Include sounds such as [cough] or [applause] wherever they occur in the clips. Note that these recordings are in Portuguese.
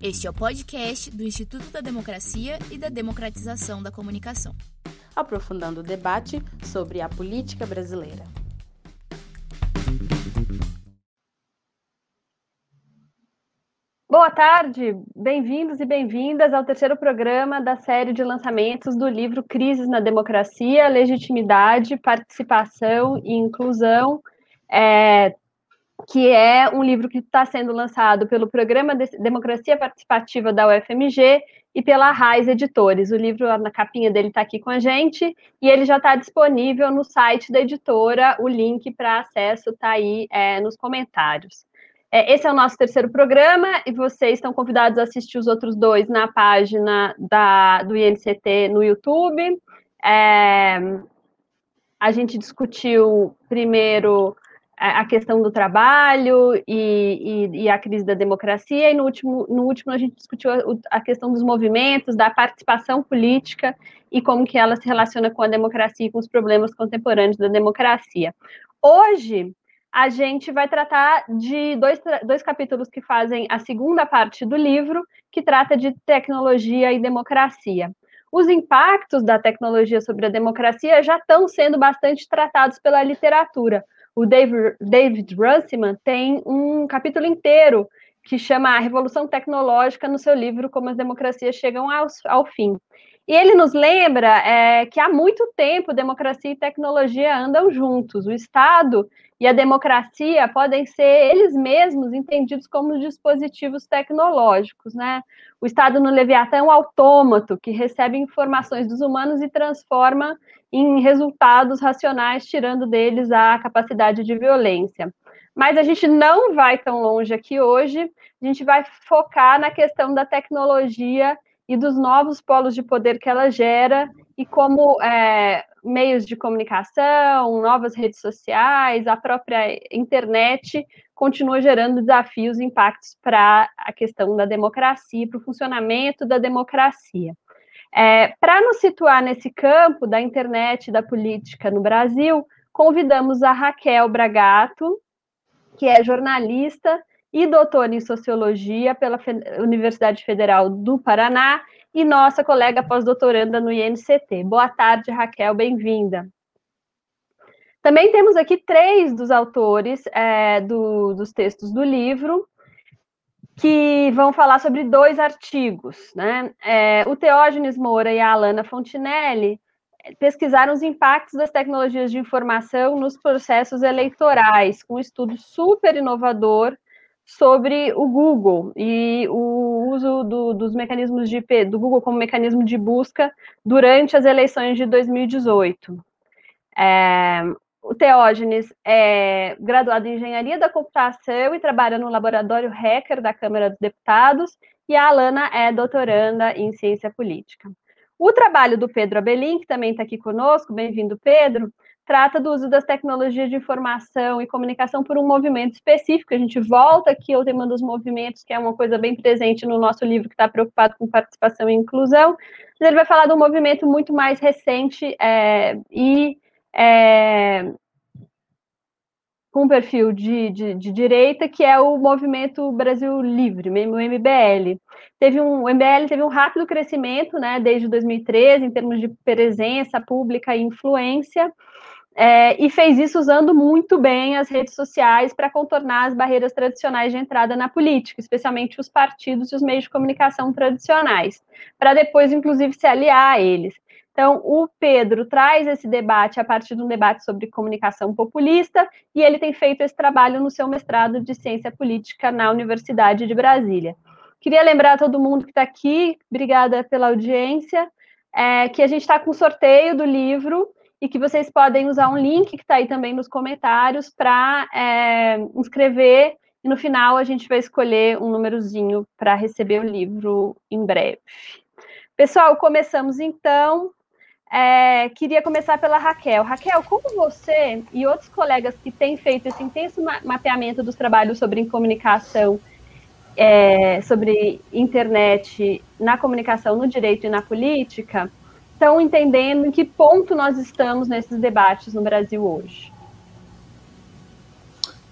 Este é o podcast do Instituto da Democracia e da Democratização da Comunicação. Aprofundando o debate sobre a política brasileira. Boa tarde, bem-vindos e bem-vindas ao terceiro programa da série de lançamentos do livro Crises na Democracia, Legitimidade, Participação e Inclusão, é, que é um livro que está sendo lançado pelo Programa de Democracia Participativa da UFMG e pela Raiz Editores. O livro, na capinha dele, está aqui com a gente e ele já está disponível no site da editora. O link para acesso está aí é, nos comentários. É, esse é o nosso terceiro programa e vocês estão convidados a assistir os outros dois na página da, do INCT no YouTube. É, a gente discutiu primeiro a questão do trabalho e, e, e, a crise da democracia, e no último, no último a gente discutiu a, a, questão dos movimentos, da participação política e como que ela se relaciona com a democracia e com os problemas contemporâneos da democracia. Hoje, a gente vai tratar de dois, dois capítulos que fazem a segunda parte do livro, que trata de tecnologia e democracia. Os impactos da tecnologia sobre a democracia já estão sendo bastante tratados pela literatura. O David, Runciman tem um capítulo inteiro que chama a Revolução Tecnológica no seu livro Como as Democracias Chegam ao, ao Fim. E ele nos lembra é, que há muito tempo democracia e tecnologia andam juntos. O Estado e a democracia podem ser eles mesmos entendidos como dispositivos tecnológicos, né? O Estado no Leviatã é um autômato que recebe informações dos humanos e transforma em resultados racionais, tirando deles a capacidade de violência. Mas a gente não vai tão longe aqui hoje, a gente vai focar na questão da tecnologia e dos novos polos de poder que ela gera e como é, meios de comunicação, novas redes sociais, a própria internet continua gerando desafios e impactos para a questão da democracia, para o funcionamento da democracia. É, para nos situar nesse campo da internet e da política no Brasil, convidamos a Raquel Bragato, que é jornalista e doutora em Sociologia pela Universidade Federal do Paraná e nossa colega pós-doutoranda no INCT. Boa tarde, Raquel, bem-vinda. Também temos aqui três dos autores é, do, dos textos do livro, que vão falar sobre dois artigos. Né? É, o Teógenes Moura e a Alana Fontinelli pesquisaram os impactos das tecnologias de informação nos processos eleitorais, com um estudo super inovador sobre o Google e o uso do, dos mecanismos de do Google como mecanismo de busca durante as eleições de 2018. É, o Teógenes é graduado em Engenharia da Computação e trabalha no Laboratório Hacker da Câmara dos Deputados, e a Alana é doutoranda em Ciência Política. O trabalho do Pedro Abelin, que também está aqui conosco, bem-vindo, Pedro, trata do uso das tecnologias de informação e comunicação por um movimento específico. A gente volta aqui ao tema dos movimentos, que é uma coisa bem presente no nosso livro, que está preocupado com participação e inclusão. Mas ele vai falar de um movimento muito mais recente é, e é, com perfil de, de, de, direita, que é o Movimento Brasil Livre, o MBL. Teve um, o MBL teve um rápido crescimento, né, desde 2013, em termos de presença pública e influência, é, e fez isso usando muito bem as redes sociais para contornar as barreiras tradicionais de entrada na política, especialmente os partidos e os meios de comunicação tradicionais, para depois, inclusive, se aliar a eles. Então, o Pedro traz esse debate a partir de um debate sobre comunicação populista, e ele tem feito esse trabalho no seu mestrado de ciência política na Universidade de Brasília. Queria lembrar a todo mundo que está aqui, obrigada pela audiência, é, que a gente está com sorteio do livro e que vocês podem usar um link que está aí também nos comentários para é, inscrever e no final a gente vai escolher um númerozinho para receber o livro em breve. Pessoal, começamos então. É, queria começar pela Raquel. Raquel, como você e outros colegas que têm feito esse intenso mapeamento dos trabalhos sobre comunicação, é, sobre internet na comunicação, no direito e na política, estão entendendo em que ponto nós estamos nesses debates no Brasil hoje?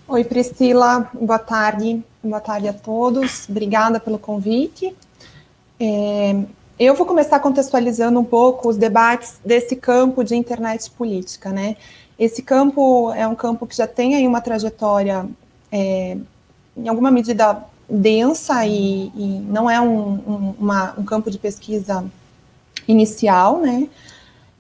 Oi, Priscila, boa tarde, boa tarde a todos, obrigada pelo convite. É, eu vou começar contextualizando um pouco os debates desse campo de internet política, né? Esse campo é um campo que já tem aí uma trajetória, é, em alguma medida, densa e, e não é um, um, uma, um campo de pesquisa inicial, né?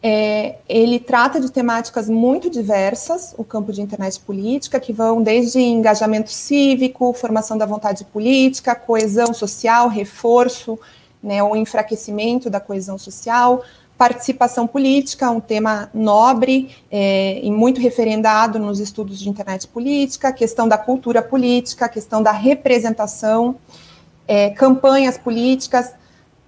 É, ele trata de temáticas muito diversas, o campo de internet política, que vão desde engajamento cívico, formação da vontade política, coesão social, reforço, né, o enfraquecimento da coesão social, participação política, um tema nobre é, e muito referendado nos estudos de internet política, questão da cultura política, questão da representação, é, campanhas políticas,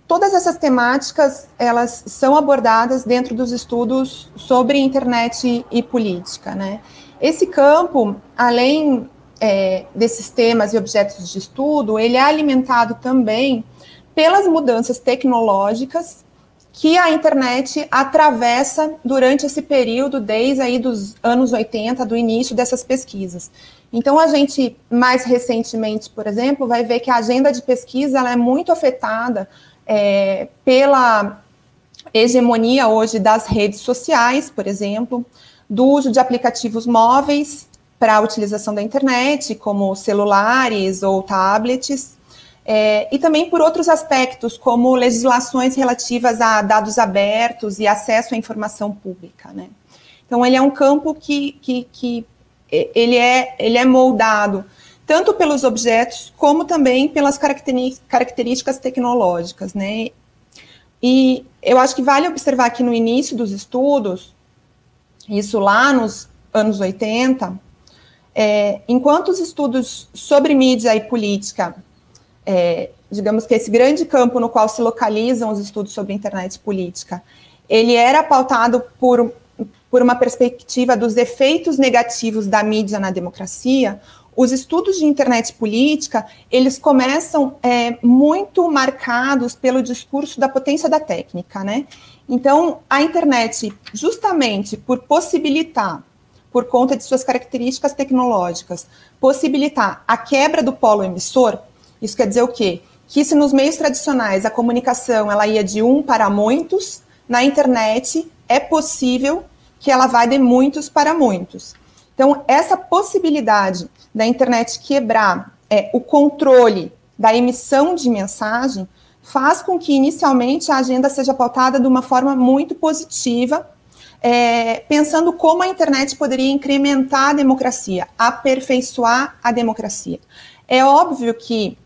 todas essas temáticas elas são abordadas dentro dos estudos sobre internet e política, né? Esse campo, além é, desses temas e objetos de estudo, ele é alimentado também pelas mudanças tecnológicas que a internet atravessa durante esse período, desde aí dos anos 80, do início dessas pesquisas. Então, a gente, mais recentemente, por exemplo, vai ver que a agenda de pesquisa ela é muito afetada é, pela hegemonia hoje das redes sociais, por exemplo, do uso de aplicativos móveis para a utilização da internet, como celulares ou tablets, é, e também por outros aspectos, como legislações relativas a dados abertos e acesso à informação pública. Né? Então, ele é um campo que, que, que ele, é, ele é moldado tanto pelos objetos como também pelas características tecnológicas, né? E eu acho que vale observar aqui no início dos estudos, isso lá nos anos 80, é, enquanto os estudos sobre mídia e política, é, digamos que esse grande campo no qual se localizam os estudos sobre internet política, ele era pautado por, por uma perspectiva dos efeitos negativos da mídia na democracia, os estudos de internet política, eles começam é, muito marcados pelo discurso da potência da técnica, né? Então, a internet, justamente por possibilitar, por conta de suas características tecnológicas, possibilitar a quebra do polo emissor, isso quer dizer o quê? Que se nos meios tradicionais a comunicação ela ia de um para muitos, na internet é possível que ela vá de muitos para muitos. Então, essa possibilidade da internet quebrar é, o controle da emissão de mensagem faz com que, inicialmente, a agenda seja pautada de uma forma muito positiva, é, pensando como a internet poderia incrementar a democracia, aperfeiçoar a democracia. É óbvio que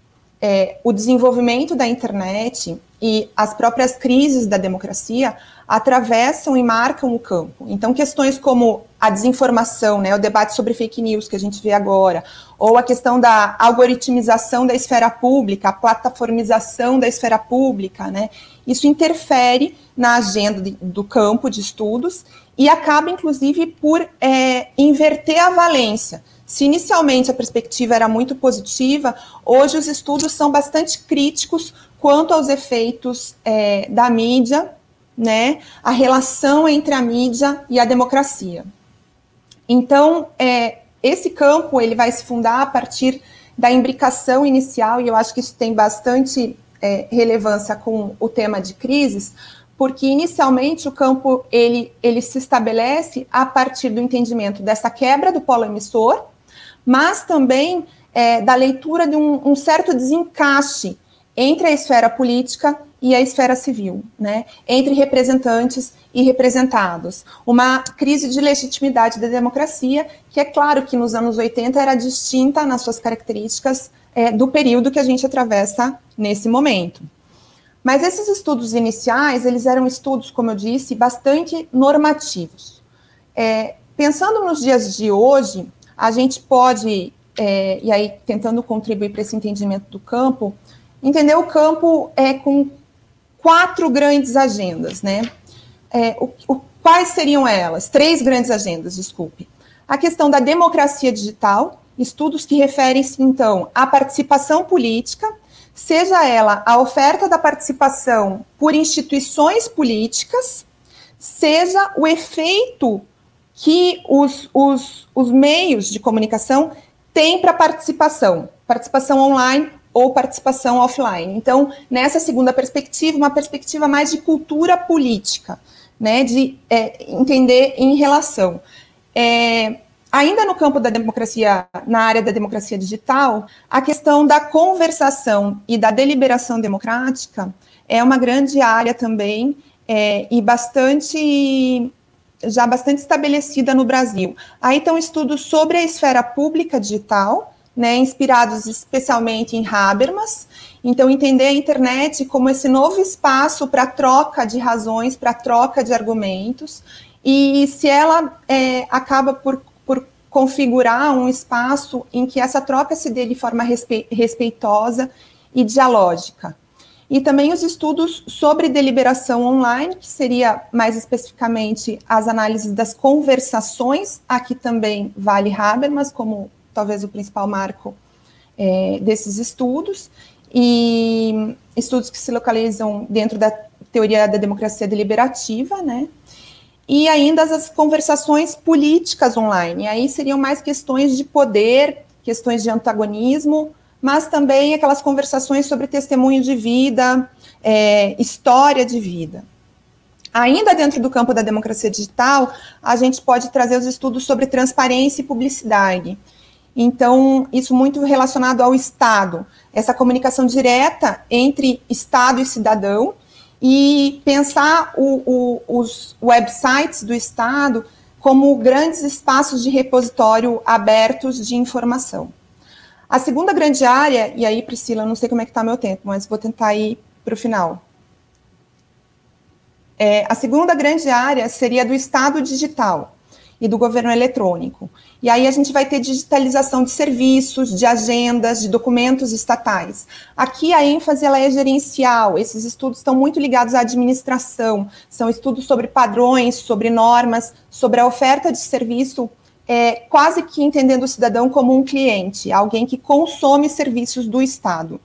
é, o desenvolvimento da internet e as próprias crises da democracia atravessam e marcam o campo. Então, questões como a desinformação, né, o debate sobre fake news que a gente vê agora, ou a questão da algoritmização da esfera pública, a plataformização da esfera pública, né, isso interfere na agenda de, do campo de estudos e acaba, inclusive, por é, inverter a valência. Se inicialmente a perspectiva era muito positiva, hoje os estudos são bastante críticos quanto aos efeitos é, da mídia, né, a relação entre a mídia e a democracia. Então, é, esse campo ele vai se fundar a partir da imbricação inicial, e eu acho que isso tem bastante é, relevância com o tema de crises, porque inicialmente o campo ele, ele se estabelece a partir do entendimento dessa quebra do polo emissor, mas também é, da leitura de um, um, certo desencaixe entre a esfera política e a esfera civil, né, entre representantes e representados. Uma crise de legitimidade da democracia, que é claro que nos anos 80 era distinta nas suas características é, do período que a gente atravessa nesse momento. Mas esses estudos iniciais, eles eram estudos, como eu disse, bastante normativos. É, pensando nos dias de hoje, a gente pode, é, e aí tentando contribuir para esse entendimento do campo, entender o campo é com quatro grandes agendas, né? É, o, o, quais seriam elas? Três grandes agendas, desculpe. A questão da democracia digital, estudos que referem-se, então, à participação política, seja ela a oferta da participação por instituições políticas, seja o efeito que os, os, os meios de comunicação tem para participação, participação online ou participação offline. Então, nessa segunda perspectiva, uma perspectiva mais de cultura política, né, de é, entender em relação. É, ainda no campo da democracia, na área da democracia digital, a questão da conversação e da deliberação democrática é uma grande área também é, e bastante já bastante estabelecida no Brasil. Aí estão estudos sobre a esfera pública digital, né, inspirados especialmente em Habermas. Então, entender a internet como esse novo espaço para troca de razões, para troca de argumentos, e se ela é, acaba por, por configurar um espaço em que essa troca se dê de forma respe respeitosa e dialógica. E também os estudos sobre deliberação online, que seria mais especificamente as análises das conversações, aqui também vale Habermas como talvez o principal marco é, desses estudos, e estudos que se localizam dentro da teoria da democracia deliberativa, né? E ainda as conversações políticas online. E aí seriam mais questões de poder, questões de antagonismo, mas também aquelas conversações sobre testemunho de vida, é, história de vida. Ainda dentro do campo da democracia digital, a gente pode trazer os estudos sobre transparência e publicidade. Então, isso muito relacionado ao Estado, essa comunicação direta entre Estado e cidadão, e pensar o, o, os websites do Estado como grandes espaços de repositório abertos de informação. A segunda grande área, e aí, Priscila, não sei como é que está meu tempo, mas vou tentar ir para o final. É, a segunda grande área seria do Estado digital e do governo eletrônico. E aí a gente vai ter digitalização de serviços, de agendas, de documentos estatais. Aqui a ênfase ela é gerencial, esses estudos estão muito ligados à administração, são estudos sobre padrões, sobre normas, sobre a oferta de serviço é, quase que entendendo o cidadão como um cliente, alguém que consome serviços do Estado.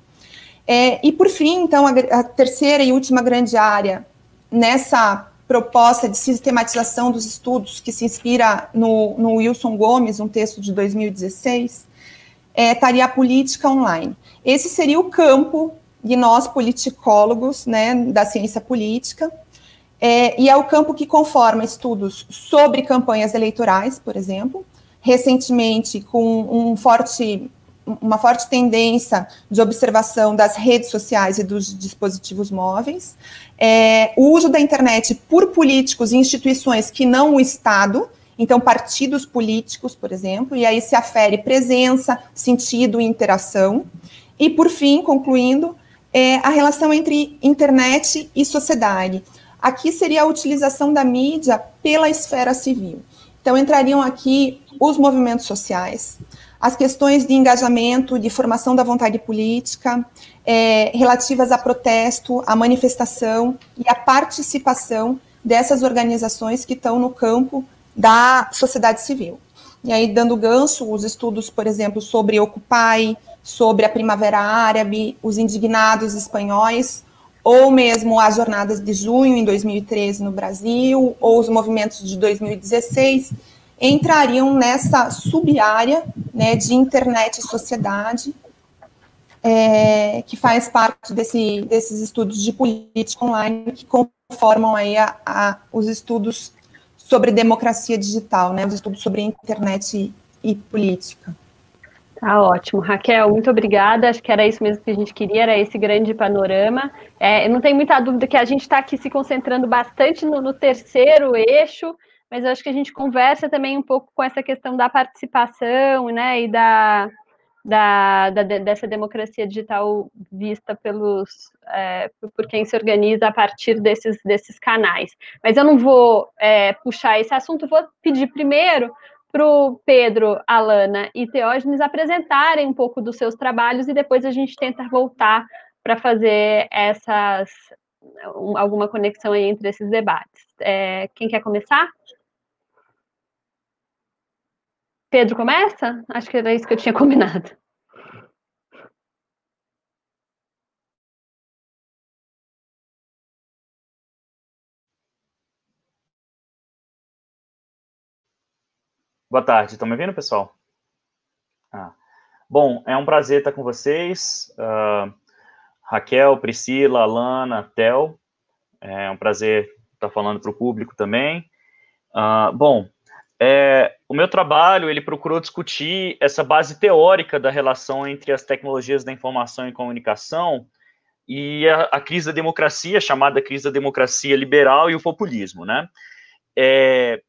É, e por fim, então, a, a, terceira e última grande área nessa proposta de sistematização dos estudos, que se inspira no, no Wilson Gomes, um texto de 2016, é, estaria a política online. Esse seria o campo de nós politicólogos, né, da ciência política, é, e é o campo que conforma estudos sobre campanhas eleitorais, por exemplo, recentemente com um forte, uma forte tendência de observação das redes sociais e dos dispositivos móveis, é, o uso da internet por políticos e instituições que não o Estado, então partidos políticos, por exemplo, e aí se afere presença, sentido e interação. E, por fim, concluindo, é, a relação entre internet e sociedade. Aqui seria a utilização da mídia pela esfera civil. Então, entrariam aqui os movimentos sociais, as questões de engajamento, de formação da vontade política, é, relativas a protesto, a manifestação e a participação dessas organizações que estão no campo da sociedade civil. E aí, dando gancho, os estudos, por exemplo, sobre Occupy, sobre a Primavera Árabe, os indignados espanhóis, ou mesmo as jornadas de junho em 2013 no Brasil, ou os movimentos de 2016, entrariam nessa sub-área né, de internet e sociedade, é, que faz parte desse, desses estudos de política online que conformam aí a, a, os estudos sobre democracia digital, né, os estudos sobre internet e, e política. Tá ótimo. Raquel, muito obrigada. Acho que era isso mesmo que a gente queria, era esse grande panorama. É, não tem muita dúvida que a gente está aqui se concentrando bastante no, no, terceiro eixo, mas acho que a gente conversa também um pouco com essa questão da participação, né, e da, da, da dessa democracia digital vista pelos é, por quem se organiza a partir desses, desses canais. Mas eu não vou é, puxar esse assunto, vou pedir primeiro para o Pedro, Alana e Teógenes apresentarem um pouco dos seus trabalhos e depois a gente tenta voltar para fazer essas alguma conexão entre esses debates. É, quem quer começar? Pedro começa? Acho que era isso que eu tinha [laughs] combinado. Boa tarde, estão me vendo, pessoal? Ah. Bom, é um prazer estar com vocês. Uh, Raquel, Priscila, Alana, Tel. É um prazer estar falando para o público também. Uh, bom, é, o meu trabalho ele procurou discutir essa base teórica da relação entre as tecnologias da informação e comunicação e a, a crise da democracia, chamada crise da democracia liberal e o populismo, né? É,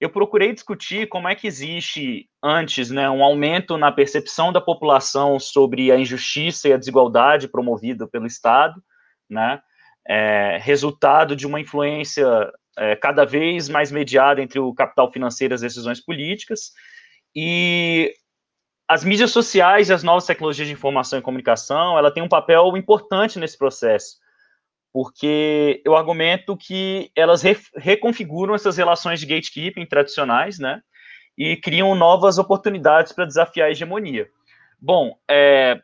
eu procurei discutir como é que existe antes, né, um aumento na percepção da população sobre a injustiça e a desigualdade promovida pelo Estado, né, é, resultado de uma influência é, cada vez mais mediada entre o capital financeiro e as decisões políticas, e as mídias sociais e as novas tecnologias de informação e comunicação, ela tem um papel importante nesse processo, porque eu argumento que elas re reconfiguram essas relações de gatekeeping tradicionais, né, e criam novas oportunidades para desafiar a hegemonia. Bom, é,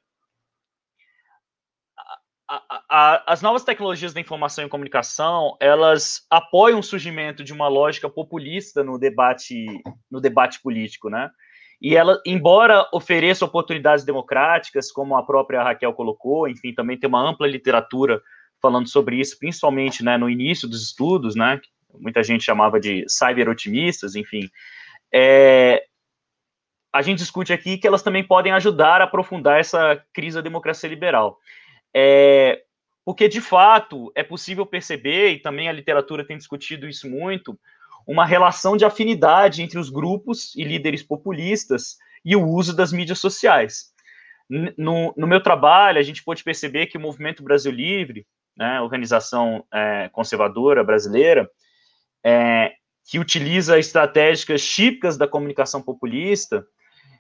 a, a, as novas tecnologias da informação e comunicação, elas apoiam o surgimento de uma lógica populista no debate, no debate político, né? E ela, embora ofereça oportunidades democráticas, como a própria Raquel colocou, enfim, também tem uma ampla literatura falando sobre isso, principalmente né, no início dos estudos, né, muita gente chamava de cyber-otimistas, enfim, é, a gente discute aqui que elas também podem ajudar a aprofundar essa crise da democracia liberal. É, porque, de fato, é possível perceber, e também a literatura tem discutido isso muito, uma relação de afinidade entre os grupos e líderes populistas e o uso das mídias sociais. No, no meu trabalho, a gente pôde perceber que o Movimento Brasil Livre, né, organização é, conservadora brasileira, é, que utiliza estratégicas típicas da comunicação populista,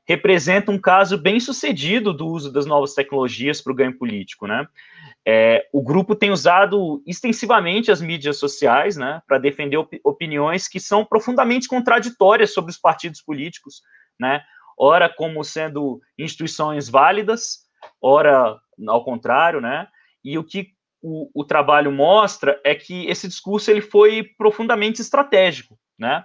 representa um caso bem sucedido do uso das novas tecnologias para o ganho político, né? É, o grupo tem usado extensivamente as mídias sociais, né, para defender op opiniões que são profundamente contraditórias sobre os partidos políticos, né? Ora como sendo instituições válidas, ora ao contrário, né? E o que o, o trabalho mostra é que esse discurso ele foi profundamente estratégico, né?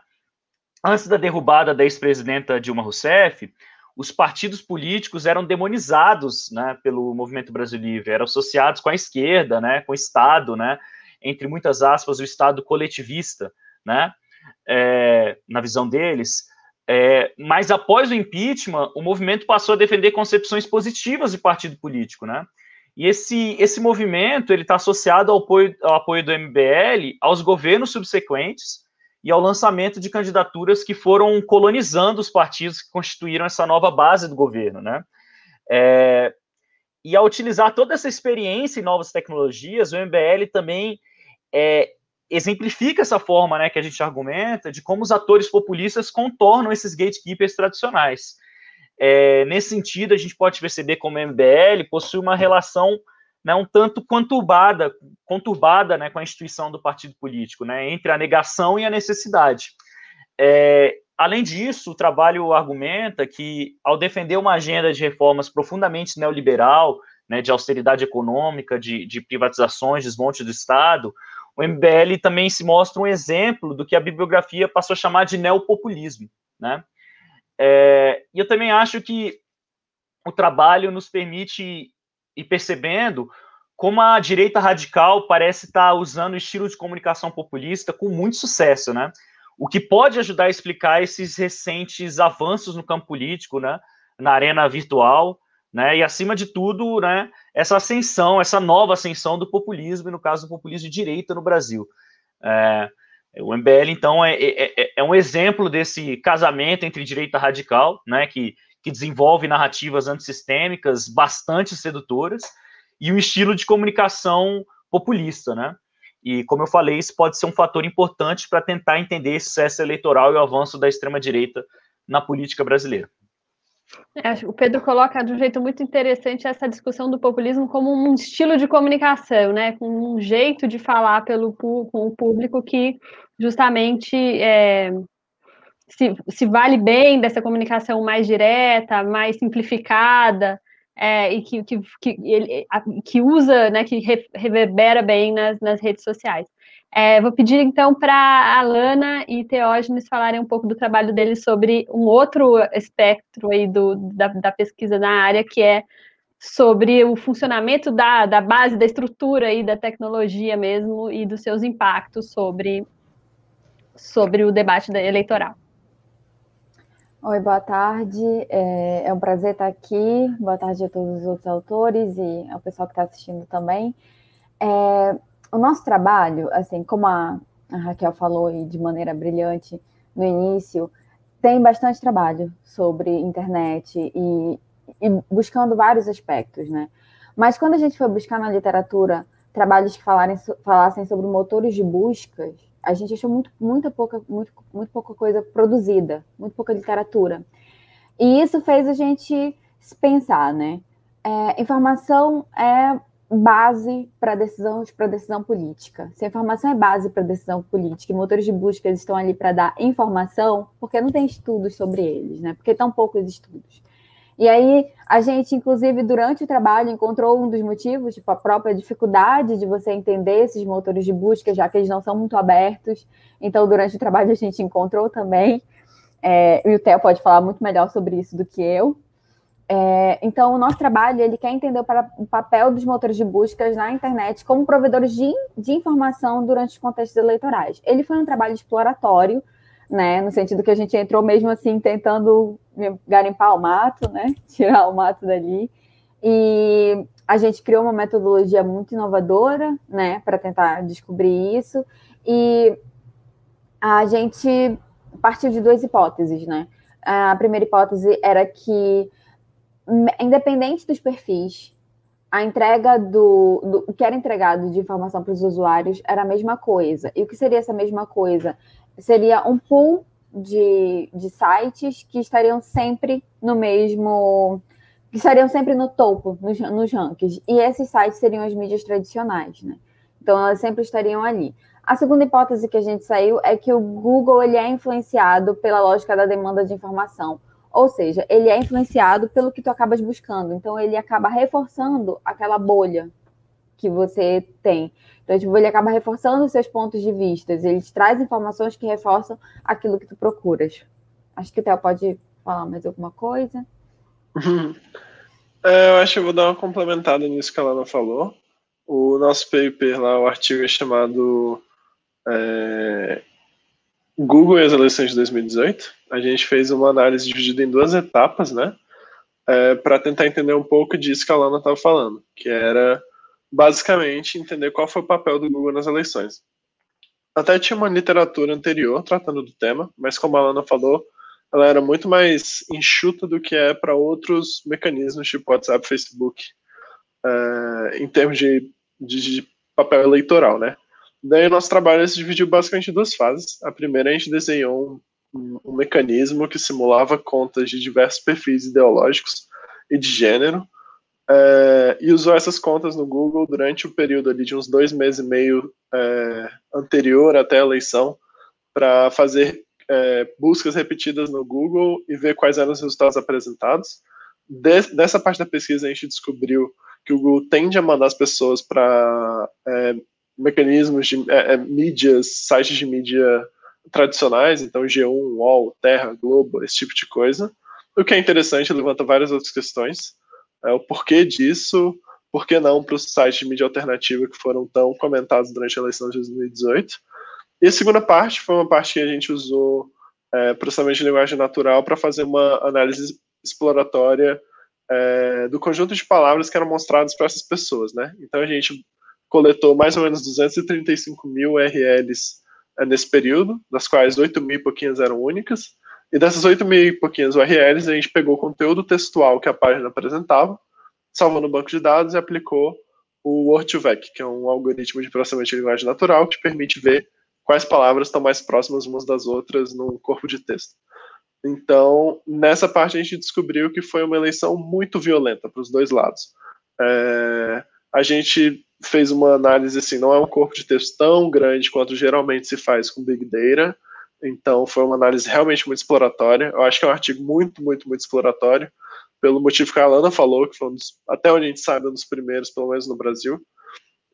Antes da derrubada da ex-presidenta Dilma Rousseff, os partidos políticos eram demonizados, né, pelo Movimento Brasil Livre, eram associados com a esquerda, né, com o Estado, né, entre muitas aspas, o Estado coletivista, né, é, na visão deles. É, mas após o impeachment, o movimento passou a defender concepções positivas de partido político, né? E esse, esse movimento ele está associado ao apoio, ao apoio do MBL aos governos subsequentes e ao lançamento de candidaturas que foram colonizando os partidos que constituíram essa nova base do governo, né? É, e ao utilizar toda essa experiência em novas tecnologias, o MBL também é, exemplifica essa forma, né, que a gente argumenta, de como os atores populistas contornam esses gatekeepers tradicionais. É, nesse sentido, a gente pode perceber como o MBL possui uma relação né, um tanto conturbada, conturbada né, com a instituição do partido político, né, entre a negação e a necessidade. É, além disso, o trabalho argumenta que, ao defender uma agenda de reformas profundamente neoliberal, né, de austeridade econômica, de, de privatizações, desmonte do Estado, o MBL também se mostra um exemplo do que a bibliografia passou a chamar de neopopulismo, né? É, e eu também acho que o trabalho nos permite ir percebendo como a direita radical parece estar usando o estilo de comunicação populista com muito sucesso, né? O que pode ajudar a explicar esses recentes avanços no campo político, né? Na arena virtual, né? E acima de tudo, né? Essa ascensão, essa nova ascensão do populismo, e no caso do populismo de direita no Brasil. É, o MBL, então, é, é, é, é, um exemplo desse casamento entre direita radical, né, que, que desenvolve narrativas antissistêmicas bastante sedutoras, e um estilo de comunicação populista, né? E, como eu falei, isso pode ser um fator importante para tentar entender esse sucesso eleitoral e o avanço da extrema-direita na política brasileira. É, o Pedro coloca de um jeito muito interessante essa discussão do populismo como um estilo de comunicação, né? Com um jeito de falar pelo, com o público que justamente é, se, se, vale bem dessa comunicação mais direta, mais simplificada, é, e que, que, que, ele, que usa, né, que reverbera bem nas, nas redes sociais. É, vou pedir então para a Alana e Teógenes falarem um pouco do trabalho deles sobre um outro espectro aí do, da, da pesquisa na área, que é sobre o funcionamento da, da base, da estrutura aí da tecnologia mesmo e dos seus impactos sobre, sobre o debate eleitoral. Oi, boa tarde. É, é, um prazer estar aqui. Boa tarde a todos os outros autores e ao pessoal que está assistindo também. É, o nosso trabalho, assim, como a, a Raquel falou de maneira brilhante no início, tem bastante trabalho sobre internet e, e, buscando vários aspectos, né? Mas quando a gente foi buscar na literatura trabalhos que falarem, falassem sobre motores de buscas, a gente achou muito, muita pouca, muito, muito pouca coisa produzida, muito pouca literatura. E isso fez a gente pensar, né? É, informação é base para decisão para decisão política. Se a informação é base para decisão política e motores de busca estão ali para dar informação, porque não tem estudos sobre eles, né? Porque tão poucos estudos. E aí a gente, inclusive, durante o trabalho, encontrou um dos motivos, tipo a própria dificuldade de você entender esses motores de busca, já que eles não são muito abertos. Então, durante o trabalho a gente encontrou também. É, e o Theo pode falar muito melhor sobre isso do que eu. É, então, o nosso trabalho ele quer entender o, papel dos motores de busca na internet como provedores de, de informação durante os contextos eleitorais. Ele foi um trabalho exploratório, né, no sentido que a gente entrou mesmo assim tentando garimpar o mato, né, [laughs] tirar o mato dali. E a gente criou uma metodologia muito inovadora, né, para tentar descobrir isso. E a gente partiu de duas hipóteses, né? A primeira hipótese era que independente dos perfis, a entrega do, do o que era entregado de informação para os usuários era a mesma coisa. E o que seria essa mesma coisa? Seria um pool de, de sites que estariam sempre no mesmo. que estariam sempre no topo, nos, nos rankings. E esses sites seriam as mídias tradicionais, né? Então elas sempre estariam ali. A segunda hipótese que a gente saiu é que o Google ele é influenciado pela lógica da demanda de informação. Ou seja, ele é influenciado pelo que tu acabas buscando. Então, ele acaba reforçando aquela bolha que você tem. Então, tipo, ele acaba reforçando os seus pontos de vista. Ele traz informações que reforçam aquilo que tu procuras. Acho que o Theo pode falar mais alguma coisa. [laughs] É, eu acho que eu vou dar uma complementada nisso que a Lana falou. O nosso paper lá, o artigo é chamado é, Google e as eleições de 2018. A gente fez uma análise dividida em duas etapas, né? É, para tentar entender um pouco disso que a Lana estava falando, que era basicamente entender qual foi o papel do Google nas eleições. Até tinha uma literatura anterior tratando do tema, mas como a Lana falou, ela era muito mais enxuta do que é para outros mecanismos, tipo WhatsApp, Facebook, é, em termos de, de, de papel eleitoral, né? Daí nosso trabalho se dividiu basicamente em duas fases. A primeira a gente desenhou um, um, mecanismo que simulava contas de diversos perfis ideológicos e de gênero, é, e usou essas contas no Google durante o período ali de uns dois meses e meio é, anterior até a eleição, para fazer é, buscas repetidas no Google e ver quais eram os resultados apresentados. De, dessa parte da pesquisa a gente descobriu que o Google tende a mandar as pessoas para mecanismos de é, é, mídias, sites de mídia tradicionais, então G1, UOL, Terra, Globo, esse tipo de coisa. O que é interessante, levanta várias outras questões. É, o porquê disso, por que não para os sites de mídia alternativa que foram tão comentados durante a eleição de 2018. E a segunda parte foi uma parte que a gente usou é, processamento de linguagem natural para fazer uma análise exploratória é, do conjunto de palavras que eram mostradas para essas pessoas, né? Então a gente coletou mais ou menos 235 mil URLs é, nesse período, das quais 8 mil e pouquinhas eram únicas. E dessas 8 mil e pouquinhas URLs, a gente pegou o conteúdo textual que a página apresentava, salvou no banco de dados e aplicou o Word2Vec, que é um algoritmo de processamento de linguagem natural que permite ver quais palavras estão mais próximas umas das outras num corpo de texto. Então, nessa parte a gente descobriu que foi uma eleição muito violenta para os dois lados. É, a gente fez uma análise assim, não é um corpo de texto tão grande quanto geralmente se faz com Big Data, então foi uma análise realmente muito exploratória. Eu acho que é um artigo muito, muito, muito exploratório, pelo motivo que a Alana falou, que foi um dos, até onde a gente sabe, um dos primeiros, pelo menos no Brasil.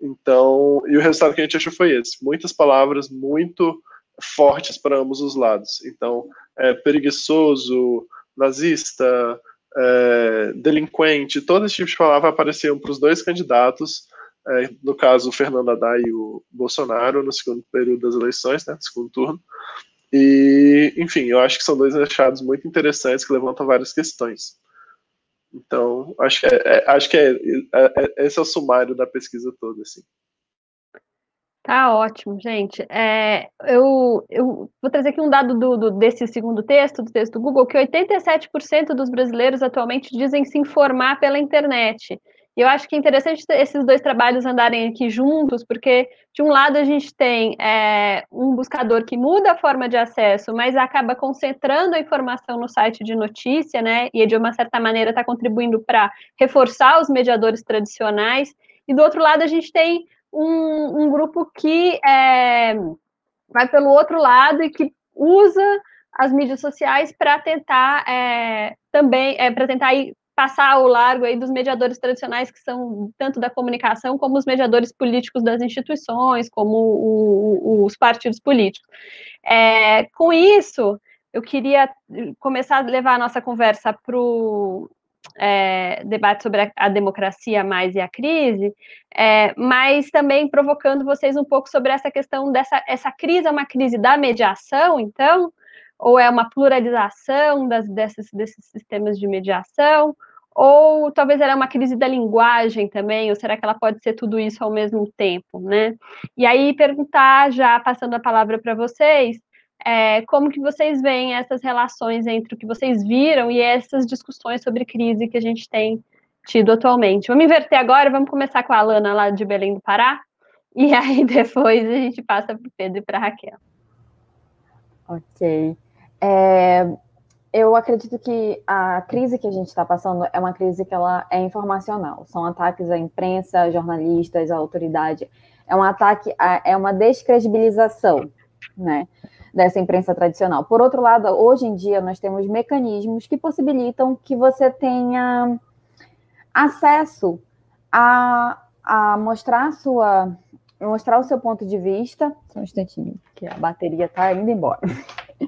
Então, e o resultado que a gente achou foi esse: muitas palavras muito fortes para ambos os lados. Então, é, preguiçoso, nazista, é, delinquente, todo esse tipo de palavra apareciam para os dois candidatos, é, no caso o Fernando Haddad e o Bolsonaro, no segundo período das eleições, né, segundo turno. E, enfim, eu acho que são dois achados muito interessantes que levantam várias questões. Então, acho que, é, é acho que é, é, é, esse é o sumário da pesquisa toda, assim. Tá ótimo, gente. É, eu, eu vou trazer aqui um dado do, do, desse segundo texto, do texto do Google, que 87% dos brasileiros atualmente dizem se informar pela internet. E eu acho que é interessante esses dois trabalhos andarem aqui juntos, porque, de um lado, a gente tem é, um buscador que muda a forma de acesso, mas acaba concentrando a informação no site de notícia, né? E, de uma certa maneira, está contribuindo para reforçar os mediadores tradicionais. E, do outro lado, a gente tem um, um grupo que é, vai pelo outro lado e que usa as mídias sociais para tentar é, também, é, para tentar ir passar ao largo aí dos mediadores tradicionais que são tanto da comunicação como os mediadores políticos das instituições, como o, o, os partidos políticos. É, com isso, eu queria começar a levar a nossa conversa para o é, debate sobre a, a, democracia mais e a crise, é, mas também provocando vocês um pouco sobre essa questão dessa essa crise é uma crise da mediação, então, ou é uma pluralização das, desses, desses sistemas de mediação, ou talvez ela é uma crise da linguagem também, ou será que ela pode ser tudo isso ao mesmo tempo, né? E aí perguntar, já passando a palavra para vocês, é, como que vocês veem essas relações entre o que vocês viram e essas discussões sobre crise que a gente tem tido atualmente. Vamos inverter agora, vamos começar com a Alana lá de Belém do Pará, e [laughs] aí depois a gente passa para o Pedro e para a Raquel. Ok. É, eu acredito que a crise que a gente está passando é uma crise que ela é informacional. São ataques à imprensa, jornalistas, à autoridade. É um ataque, a, é uma descredibilização, né, dessa imprensa tradicional. Por outro lado, hoje em dia nós temos mecanismos que possibilitam que você tenha acesso a, a mostrar a sua mostrar o seu ponto de vista. Só um instantinho, que a bateria está indo embora. [laughs]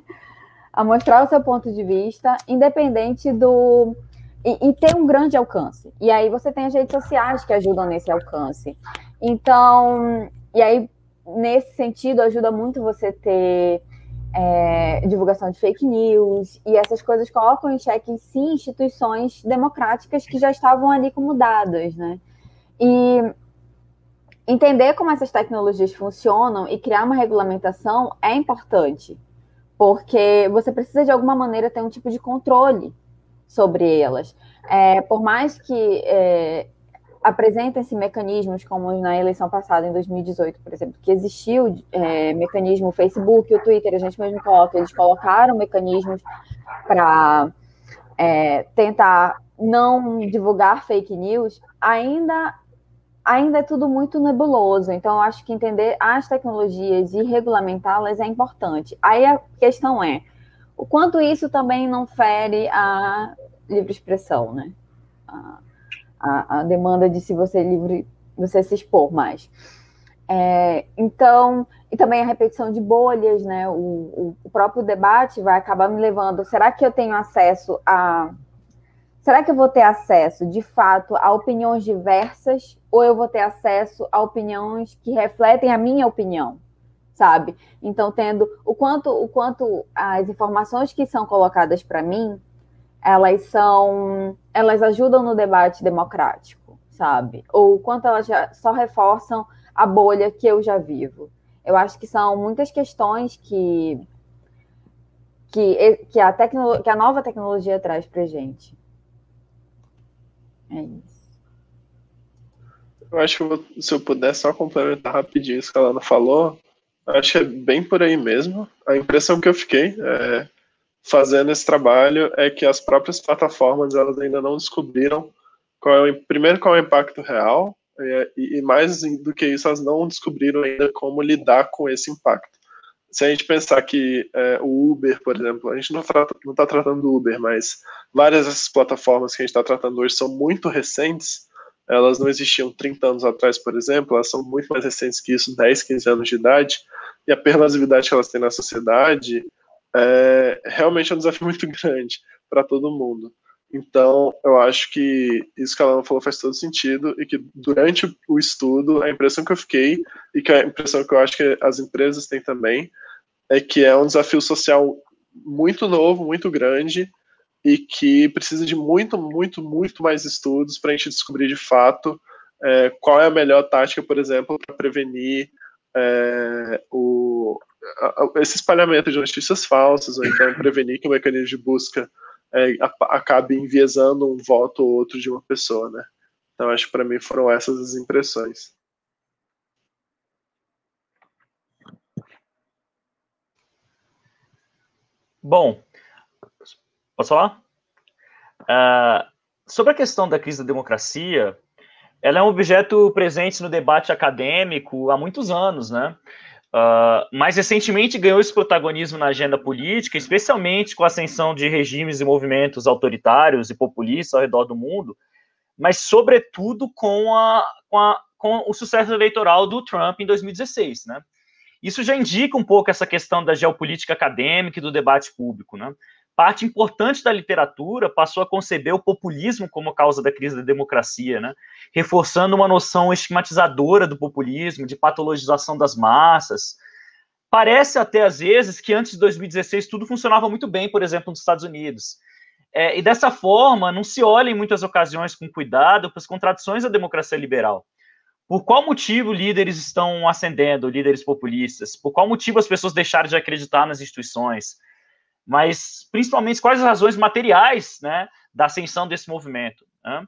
a mostrar o seu ponto de vista, independente do. E, e, ter um grande alcance. E aí você tem as redes sociais que ajudam nesse alcance. Então, e aí, nesse sentido, ajuda muito você ter é, divulgação de fake news, e essas coisas colocam em xeque, sim, instituições democráticas que já estavam ali como dadas, né? E entender como essas tecnologias funcionam e criar uma regulamentação é importante porque você precisa de alguma maneira ter um tipo de controle sobre elas. É, por mais que é, apresentem-se mecanismos como na eleição passada, em 2018, por exemplo, que existiu é, mecanismo, o Facebook, o Twitter, a gente mesmo coloca, eles colocaram mecanismos para é, tentar não divulgar fake news, ainda ainda é tudo muito nebuloso. Então, acho que entender as tecnologias e regulamentá-las é importante. Aí a questão é o quanto isso também não fere a livre expressão, né? A, a, a demanda de se você livre, você se expor mais. É, então, e também a repetição de bolhas, né? O, o, o próprio debate vai acabar me levando. Será que eu tenho acesso a será que eu vou ter acesso, de fato, a opiniões diversas ou eu vou ter acesso a opiniões que refletem a minha opinião, sabe? Então, tendo o quanto, o quanto as informações que são colocadas para mim, elas são, elas ajudam no debate democrático, sabe? Ou o quanto elas só reforçam a bolha que eu já vivo. Eu acho que são muitas questões que que, que, a, tecno, que a nova tecnologia traz para gente. É isso. Eu acho que se eu puder só complementar rapidinho isso que a Lana falou, acho que é bem por aí mesmo. A impressão que eu fiquei é, fazendo esse trabalho é que as próprias plataformas elas ainda não descobriram qual é o, primeiro qual é o impacto real e, e mais do que isso elas não descobriram ainda como lidar com esse impacto. Se a gente pensar que é, o Uber, por exemplo, a gente não está não tá tratando do Uber, mas várias dessas plataformas que a gente está tratando hoje são muito recentes, elas não existiam 30 anos atrás, por exemplo, elas são muito mais recentes que isso, 10, 15 anos de idade, e a pervasividade que elas têm na sociedade é realmente é um desafio [laughs] muito grande para todo mundo. Então, eu acho que isso que ela falou faz todo sentido e que durante o estudo, a impressão que eu fiquei e que a impressão que eu acho que as empresas têm também é que é um desafio social muito novo, muito grande e que precisa de muito, muito, muito mais estudos para a gente descobrir de fato é, qual é a melhor tática, por exemplo, para prevenir é, o, a, esse espalhamento de notícias falsas, ou então prevenir que o mecanismo de busca é, acabe enviesando um voto ou outro de uma pessoa, né? Então, acho que para mim foram essas as impressões. Bom, posso falar? Uh, sobre a questão da crise da democracia, ela é um objeto presente no debate acadêmico há muitos anos, né? Uh, mais recentemente ganhou esse protagonismo na agenda política, especialmente com a ascensão de regimes e movimentos autoritários e populistas ao redor do mundo, mas sobretudo com, a, com, a, com o sucesso eleitoral do Trump em 2016, né? Isso já indica um pouco essa questão da geopolítica acadêmica e do debate público, né? Parte importante da literatura passou a conceber o populismo como causa da crise da democracia, né? Reforçando uma noção estigmatizadora do populismo, de patologização das massas. Parece até às vezes que antes de 2016 tudo funcionava muito bem, por exemplo, nos Estados Unidos. É, e dessa forma, não se olha em muitas ocasiões com cuidado para as contradições da democracia liberal. Por qual motivo líderes estão ascendendo, líderes populistas? Por qual motivo as pessoas deixaram de acreditar nas instituições? Mas, principalmente, quais as razões materiais né, da ascensão desse movimento? Né?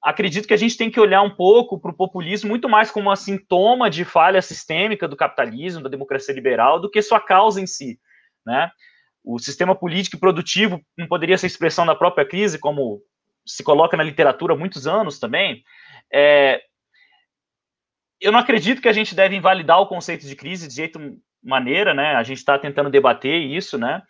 Acredito que a gente tem que olhar um pouco para o populismo muito mais como um sintoma de falha sistêmica do capitalismo, da democracia liberal, do que sua causa em si. Né? O sistema político e produtivo não poderia ser expressão da própria crise, como se coloca na literatura há muitos anos também. É, eu não acredito que a gente deve invalidar o conceito de crise de jeito maneira, né? A gente está tentando debater isso, né?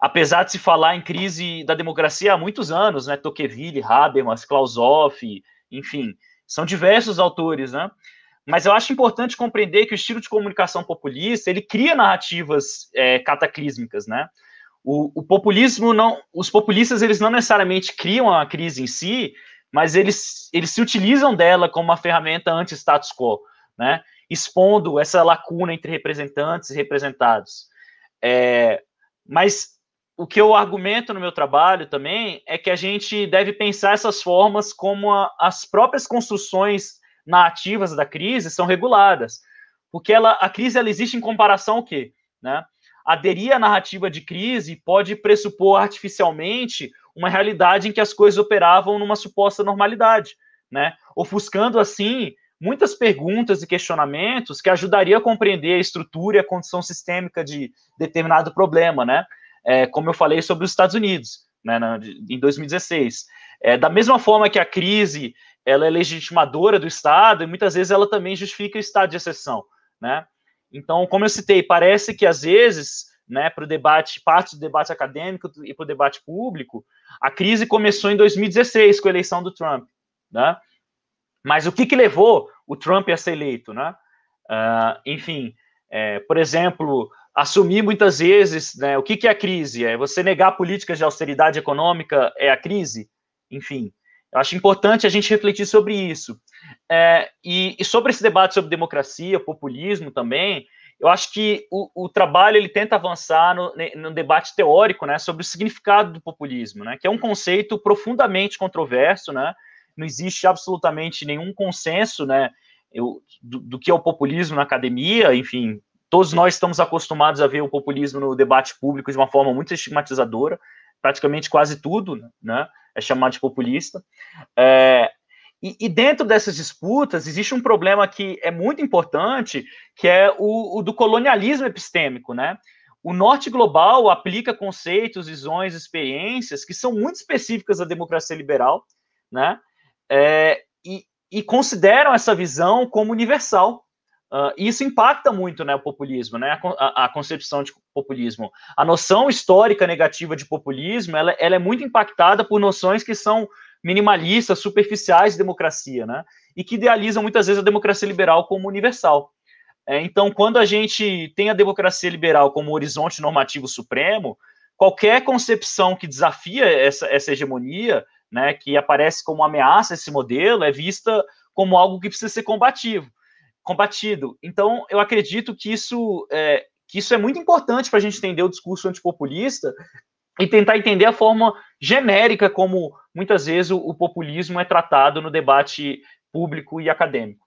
Apesar de se falar em crise da democracia há muitos anos, né? Tocqueville, Habermas, Klausoff, enfim, são diversos autores, né? Mas eu acho importante compreender que o estilo de comunicação populista ele cria narrativas é, cataclísmicas, né? O, o, populismo não, os populistas eles não necessariamente criam a crise em si, mas eles, eles se utilizam dela como uma ferramenta anti-status quo né, expondo essa lacuna entre representantes e representados. É, mas o que eu argumento no meu trabalho também é que a gente deve pensar essas formas como a, as próprias construções narrativas da crise são reguladas, porque ela, a crise ela existe em comparação ao quê? Né? Aderir à narrativa de crise pode pressupor artificialmente uma realidade em que as coisas operavam numa suposta normalidade, né? ofuscando assim muitas perguntas e questionamentos que ajudariam a compreender a estrutura e a condição sistêmica de determinado problema, né? É, como eu falei sobre os Estados Unidos, né, na, em 2016. É, da mesma forma que a crise ela é legitimadora do Estado, e muitas vezes ela também justifica o estado de exceção, né? Então, como eu citei, parece que às vezes, né, para o debate, parte do debate acadêmico e para o debate público, a crise começou em 2016 com a eleição do Trump, né? Mas o que, que levou o Trump a ser eleito, né? Uh, enfim, é, por exemplo, assumir muitas vezes, né, o que, que é a crise? É você negar políticas de austeridade econômica é a crise? Enfim, eu acho importante a gente refletir sobre isso. É, e, e, sobre esse debate sobre democracia, populismo também, eu acho que o, o trabalho ele tenta avançar no, no, debate teórico, né, sobre o significado do populismo, né, que é um conceito profundamente controverso, né, não existe absolutamente nenhum consenso, né, eu, do, do, que é o populismo na academia, enfim, todos nós estamos acostumados a ver o populismo no debate público de uma forma muito estigmatizadora, praticamente quase tudo, né, é chamado de populista. É, e, e, dentro dessas disputas existe um problema que é muito importante, que é o, o do colonialismo epistêmico, né? O norte global aplica conceitos, visões, experiências que são muito específicas da democracia liberal, né? é, e, e, consideram essa visão como universal. Uh, isso impacta muito né, o populismo, né, a, a, concepção de populismo. A noção histórica negativa de populismo ela, ela é muito impactada por noções que são minimalistas, superficiais de democracia, né? E que idealizam muitas vezes a democracia liberal como universal. É, então, quando a gente tem a democracia liberal como horizonte normativo supremo, qualquer concepção que desafia essa, essa hegemonia, né, que aparece como ameaça a esse modelo, é vista como algo que precisa ser combativo, combatido. Então, eu acredito que isso é, que isso é muito importante para a gente entender o discurso antipopulista e tentar entender a forma genérica como muitas vezes o, o populismo é tratado no debate público e acadêmico.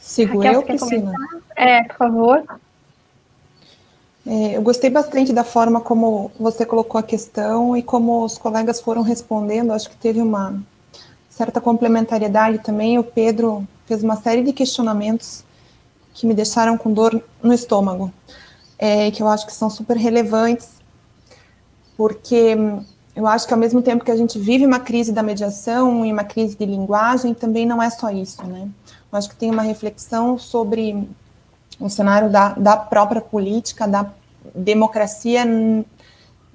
Sigo Raquel, eu, Priscila? É, por favor. É, eu gostei bastante da forma como você colocou a questão e como os colegas foram respondendo. Acho que teve uma certa complementariedade também. O Pedro fez uma série de questionamentos que me deixaram com dor no estômago, é, que eu acho que são super relevantes, porque eu acho que ao mesmo tempo que a gente vive uma crise da mediação e uma crise de linguagem, também não é só isso, né? Eu acho que tem uma reflexão sobre o cenário da, da própria política, da democracia,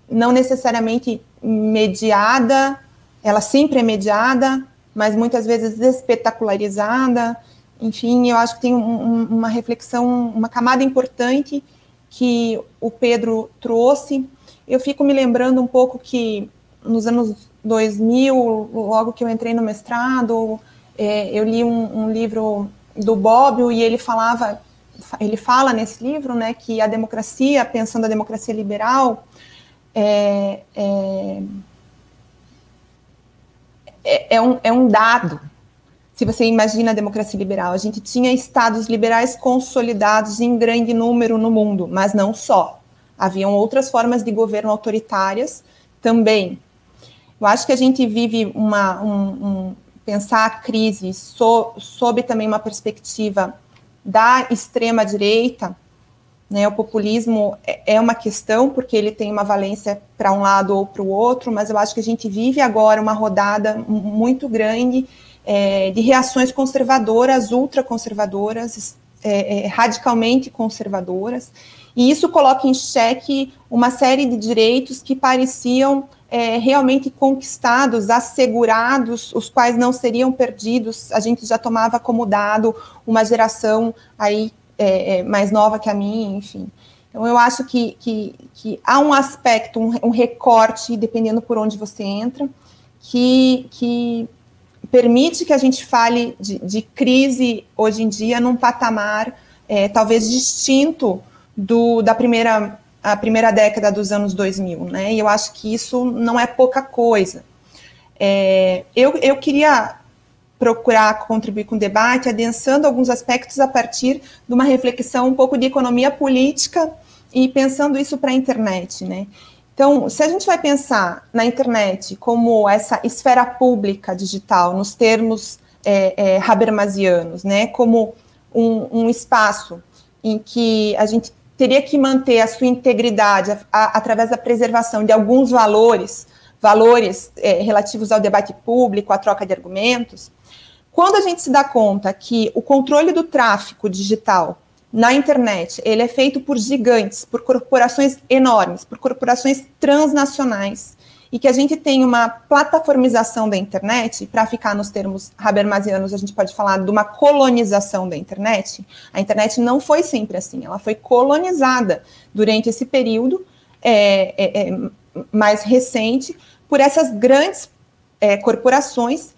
não necessariamente mediada, ela sempre é mediada, mas muitas vezes espetacularizada. Enfim, eu acho que tem um, uma reflexão, uma camada importante que o Pedro trouxe. Eu fico me lembrando um pouco que nos anos 2000, logo que eu entrei no mestrado, é, eu li um, um, livro do Bobbio e ele falava, ele fala nesse livro, né, que a democracia, pensando a democracia liberal, é, é, é, é um, é um dado. Se você imagina a democracia liberal, a gente tinha estados liberais consolidados em grande número no mundo, mas não só. Haviam outras formas de governo autoritárias também. Eu acho que a gente vive uma, um, um, pensar a crise so, sob também uma perspectiva da extrema direita, né, o populismo é, é uma questão porque ele tem uma valência para um lado ou para o outro, mas eu acho que a gente vive agora uma rodada muito grande é, de reações conservadoras, ultraconservadoras, é, é, radicalmente conservadoras, e isso coloca em xeque uma série de direitos que pareciam é, realmente conquistados, assegurados, os quais não seriam perdidos. A gente já tomava como dado uma geração aí é, é, mais nova que a minha, enfim. Então, eu acho que, que, que há um aspecto, um, um, recorte, dependendo por onde você entra, que, que permite que a gente fale de, de crise hoje em dia num patamar é, talvez distinto do, da primeira a primeira década dos anos 2000, né? E eu acho que isso não é pouca coisa. É, eu, eu queria procurar contribuir com o debate, adensando alguns aspectos a partir de uma reflexão um pouco de economia política e pensando isso para a internet, né? Então, se a gente vai pensar na internet como essa esfera pública digital, nos termos é, é, habermasianos, né, como um, um espaço em que a gente teria que manter a sua integridade a, a, através da preservação de alguns valores, valores é, relativos ao debate público, à troca de argumentos. Quando a gente se dá conta que o controle do tráfico digital na internet ele é feito por gigantes, por corporações enormes, por corporações transnacionais, e que a gente tem uma plataformização da internet, para ficar nos termos habermasianos, a gente pode falar de uma colonização da internet. A internet não foi sempre assim, ela foi colonizada durante esse período é, é, é, mais recente por essas grandes é, corporações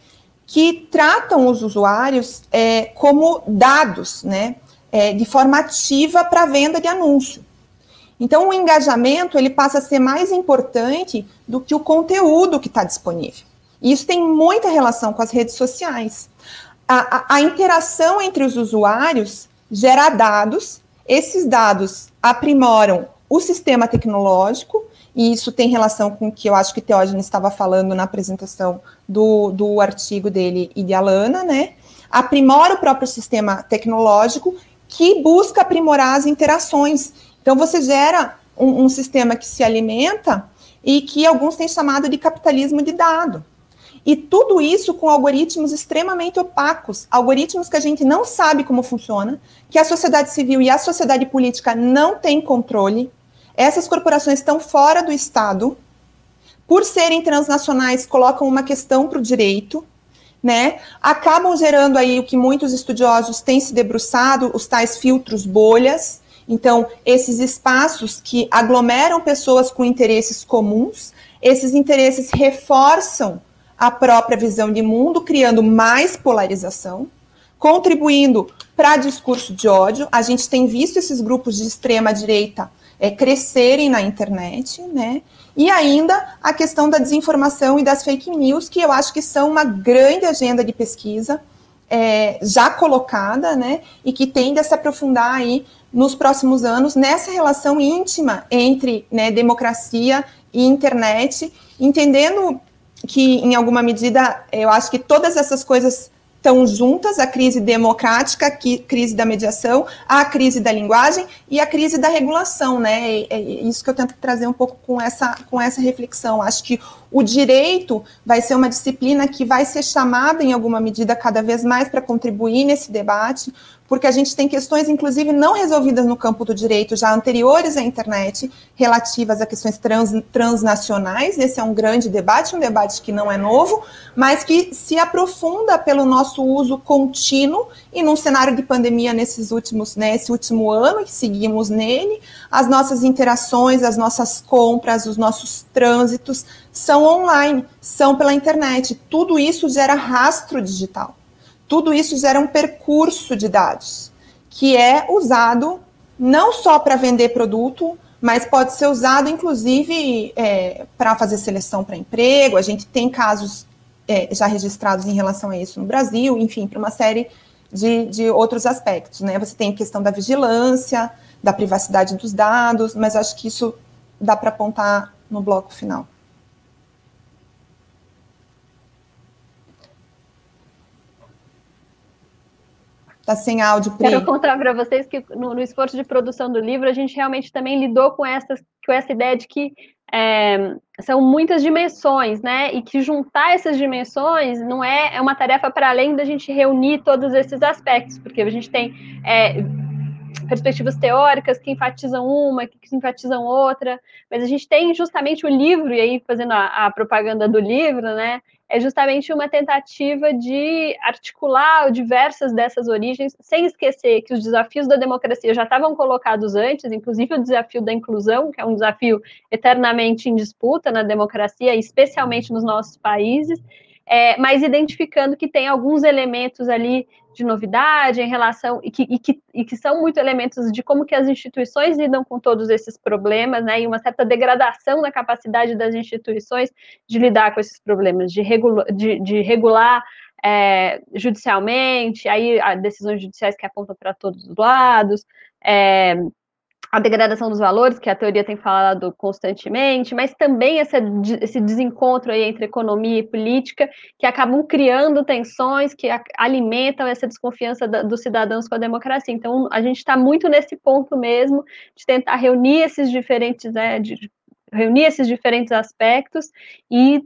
que tratam os usuários é, como dados, né, é, de forma ativa para venda de anúncio. Então, o engajamento ele passa a ser mais importante do que o conteúdo que está disponível. E isso tem muita relação com as redes sociais. A, a, a interação entre os usuários gera dados, esses dados aprimoram o sistema tecnológico, e isso tem relação com o que eu acho que Teógenes estava falando na apresentação do, do artigo dele e de Alana, né? Aprimora o próprio sistema tecnológico que busca aprimorar as interações. Então, você gera um, um sistema que se alimenta e que alguns têm chamado de capitalismo de dado. E tudo isso com algoritmos extremamente opacos, algoritmos que a gente não sabe como funciona, que a sociedade civil e a sociedade política não têm controle. Essas corporações estão fora do Estado, por serem transnacionais, colocam uma questão para o direito, né? Acabam gerando aí o que muitos estudiosos têm se debruçado, os tais filtros bolhas. Então, esses espaços que aglomeram pessoas com interesses comuns, esses interesses reforçam a própria visão de mundo, criando mais polarização, contribuindo para discurso de ódio. A gente tem visto esses grupos de extrema direita é, crescerem na internet, né? E ainda a questão da desinformação e das fake news, que eu acho que são uma grande agenda de pesquisa é, já colocada, né? E que tende a se aprofundar aí nos próximos anos nessa relação íntima entre né, democracia e internet, entendendo que, em alguma medida, eu acho que todas essas coisas estão juntas, a crise democrática, a crise da mediação, a crise da linguagem e a crise da regulação, né? É isso que eu tento trazer um pouco com essa, com essa reflexão. Acho que o direito vai ser uma disciplina que vai ser chamada, em alguma medida, cada vez mais para contribuir nesse debate, porque a gente tem questões, inclusive, não resolvidas no campo do direito, já anteriores à internet, relativas a questões trans, transnacionais. Esse é um grande debate, um debate que não é novo, mas que se aprofunda pelo nosso uso contínuo e num cenário de pandemia nesses últimos, né, último ano, que seguimos nele, as nossas interações, as nossas compras, os nossos trânsitos são online, são pela internet. Tudo isso gera rastro digital. Tudo isso gera um percurso de dados, que é usado não só para vender produto, mas pode ser usado, inclusive, é, para fazer seleção para emprego. A gente tem casos é, já registrados em relação a isso no Brasil, enfim, para uma série de, de outros aspectos. Né? Você tem a questão da vigilância, da privacidade dos dados, mas acho que isso dá para apontar no bloco final. Está sem áudio, Pri. Quero contar para vocês que no, no, esforço de produção do livro, a gente realmente também lidou com, essas, com essa ideia de que é, são muitas dimensões, né? E que juntar essas dimensões não é, é uma tarefa para além da gente reunir todos esses aspectos, porque a gente tem é, perspectivas teóricas que enfatizam uma, que enfatizam outra, mas a gente tem justamente o livro, e aí fazendo a, a propaganda do livro, né? É justamente uma tentativa de articular diversas dessas origens, sem esquecer que os desafios da democracia já estavam colocados antes, inclusive o desafio da inclusão, que é um desafio eternamente em disputa na democracia, especialmente nos nossos países, é, mas identificando que tem alguns elementos ali de novidade em relação e que, e que, e que são muito elementos de como que as instituições lidam com todos esses problemas, né, e uma certa degradação da capacidade das instituições de lidar com esses problemas, de, regula, de, de regular é, judicialmente, aí decisões judiciais que apontam para todos os lados, é, a degradação dos valores, que a teoria tem falado constantemente, mas também essa, esse desencontro aí entre economia e política, que acabam criando tensões que alimentam essa desconfiança da, dos cidadãos com a democracia. Então, a gente está muito nesse ponto mesmo de tentar reunir esses diferentes, né, de reunir esses diferentes aspectos e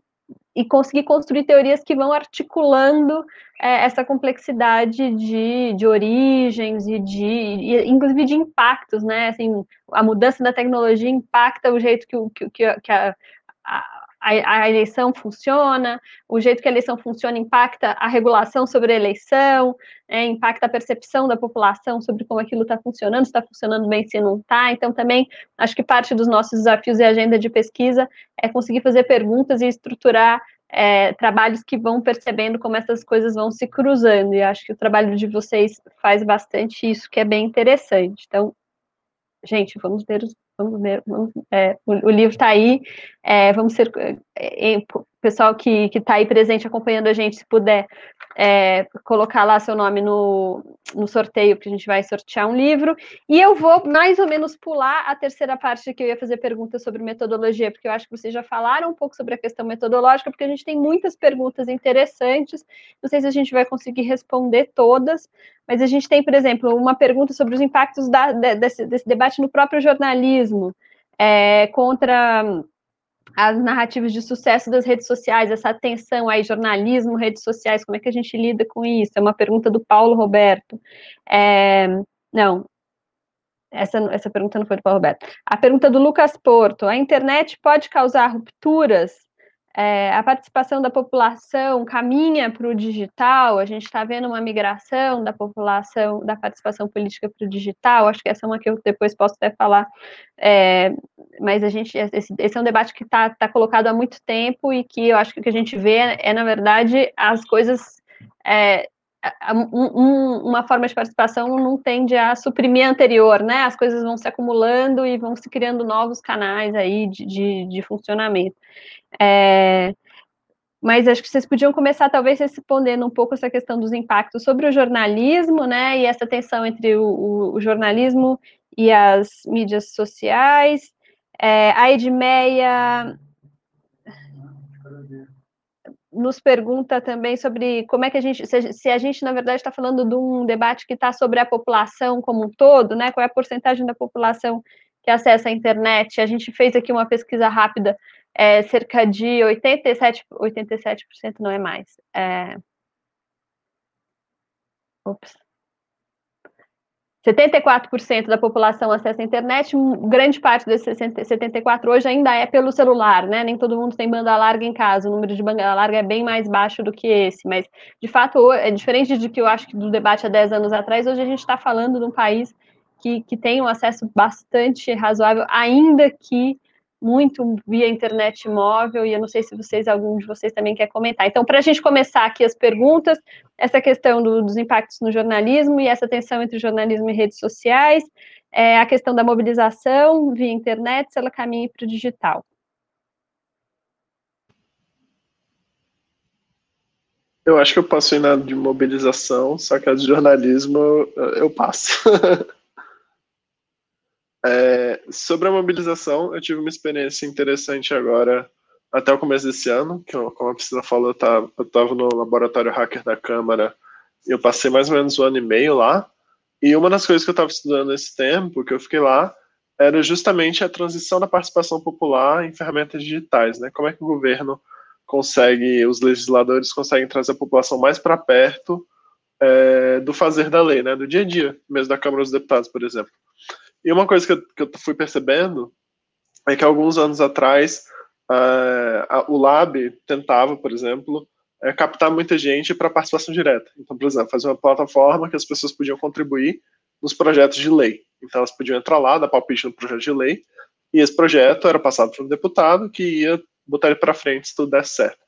e conseguir construir teorias que vão articulando é, essa complexidade de, de origens e de, e, inclusive de impactos, né? Assim, a mudança da tecnologia impacta o jeito que, que, que a, a a, a, eleição funciona, o jeito que a eleição funciona impacta a regulação sobre a eleição, é, impacta a percepção da população sobre como aquilo está funcionando, se está funcionando bem, se não está. Então, também acho que parte dos nossos desafios e agenda de pesquisa é conseguir fazer perguntas e estruturar é, trabalhos que vão percebendo como essas coisas vão se cruzando. E acho que o trabalho de vocês faz bastante isso, que é bem interessante. Então, gente, vamos ver os vamos ver, vamos, é, o, o, livro está aí, é, vamos ser, é, é pessoal que está aí presente acompanhando a gente, se puder é, colocar lá seu nome no, no sorteio, que a gente vai sortear um livro, e eu vou mais ou menos pular a terceira parte que eu ia fazer perguntas sobre metodologia, porque eu acho que vocês já falaram um pouco sobre a questão metodológica, porque a gente tem muitas perguntas interessantes, não sei se a gente vai conseguir responder todas, mas a gente tem, por exemplo, uma pergunta sobre os impactos da, desse, desse debate no próprio jornalismo, é, contra as narrativas de sucesso das redes sociais, essa atenção aí, jornalismo, redes sociais, como é que a gente lida com isso? É uma pergunta do Paulo Roberto. É, não, essa, essa pergunta não foi do Paulo Roberto. A pergunta do Lucas Porto: a internet pode causar rupturas? É, a participação da população caminha para o digital, a gente está vendo uma migração da população, da participação política para o digital, acho que essa é uma que eu depois posso até falar, é, mas a gente, esse, esse, é um debate que está tá colocado há muito tempo e que eu acho que o que a gente vê é, na verdade, as coisas é, um, uma forma de participação não tende a suprimir a anterior, né? As coisas vão se acumulando e vão se criando novos canais aí de, de, de funcionamento. É, mas acho que vocês podiam começar, talvez, respondendo um pouco essa questão dos impactos sobre o jornalismo, né? E essa tensão entre o, o, o jornalismo e as mídias sociais. É, a Edmeia nos pergunta também sobre como é que a gente, se, a gente, na verdade, está falando de um debate que está sobre a população como um todo, né? Qual é a porcentagem da população que acessa a internet? A gente fez aqui uma pesquisa rápida, é, cerca de 87%, 87% não é mais. É... Ops. 74% da população acessa a internet, grande parte desses 74 hoje ainda é pelo celular, né? Nem todo mundo tem banda larga em casa, o número de banda larga é bem mais baixo do que esse, mas de fato é diferente de que eu acho que do debate há 10 anos atrás, hoje a gente está falando de um país que, que tem um acesso bastante razoável, ainda que muito via internet móvel, e eu não sei se vocês, algum de vocês também quer comentar. Então, para a gente começar aqui as perguntas, essa questão do, dos impactos no jornalismo e essa tensão entre jornalismo e redes sociais, é, a questão da mobilização via internet, se ela caminha para o digital. Eu acho que eu passo em nada de mobilização, só que a de jornalismo eu passo. [laughs] É, sobre a mobilização, eu tive uma experiência interessante agora, até o começo desse ano, que, como a Priscila falou, eu estava no laboratório hacker da Câmara, eu passei mais ou menos um ano e meio lá, e uma das coisas que eu estava estudando nesse tempo, que eu fiquei lá, era justamente a transição da participação popular em ferramentas digitais, né? Como é que o governo consegue, os legisladores conseguem trazer a população mais para perto é, do fazer da lei, né? Do dia a dia, mesmo da Câmara dos Deputados, por exemplo. E uma coisa que eu, que eu fui percebendo é que alguns anos atrás uh, o Lab tentava, por exemplo, é, captar muita gente para participação direta. Então, por exemplo, fazer uma plataforma que as pessoas podiam contribuir nos projetos de lei. Então, elas podiam entrar lá, dar palpite no projeto de lei, e esse projeto era passado para um deputado que ia botar ele para frente se tudo desse certo.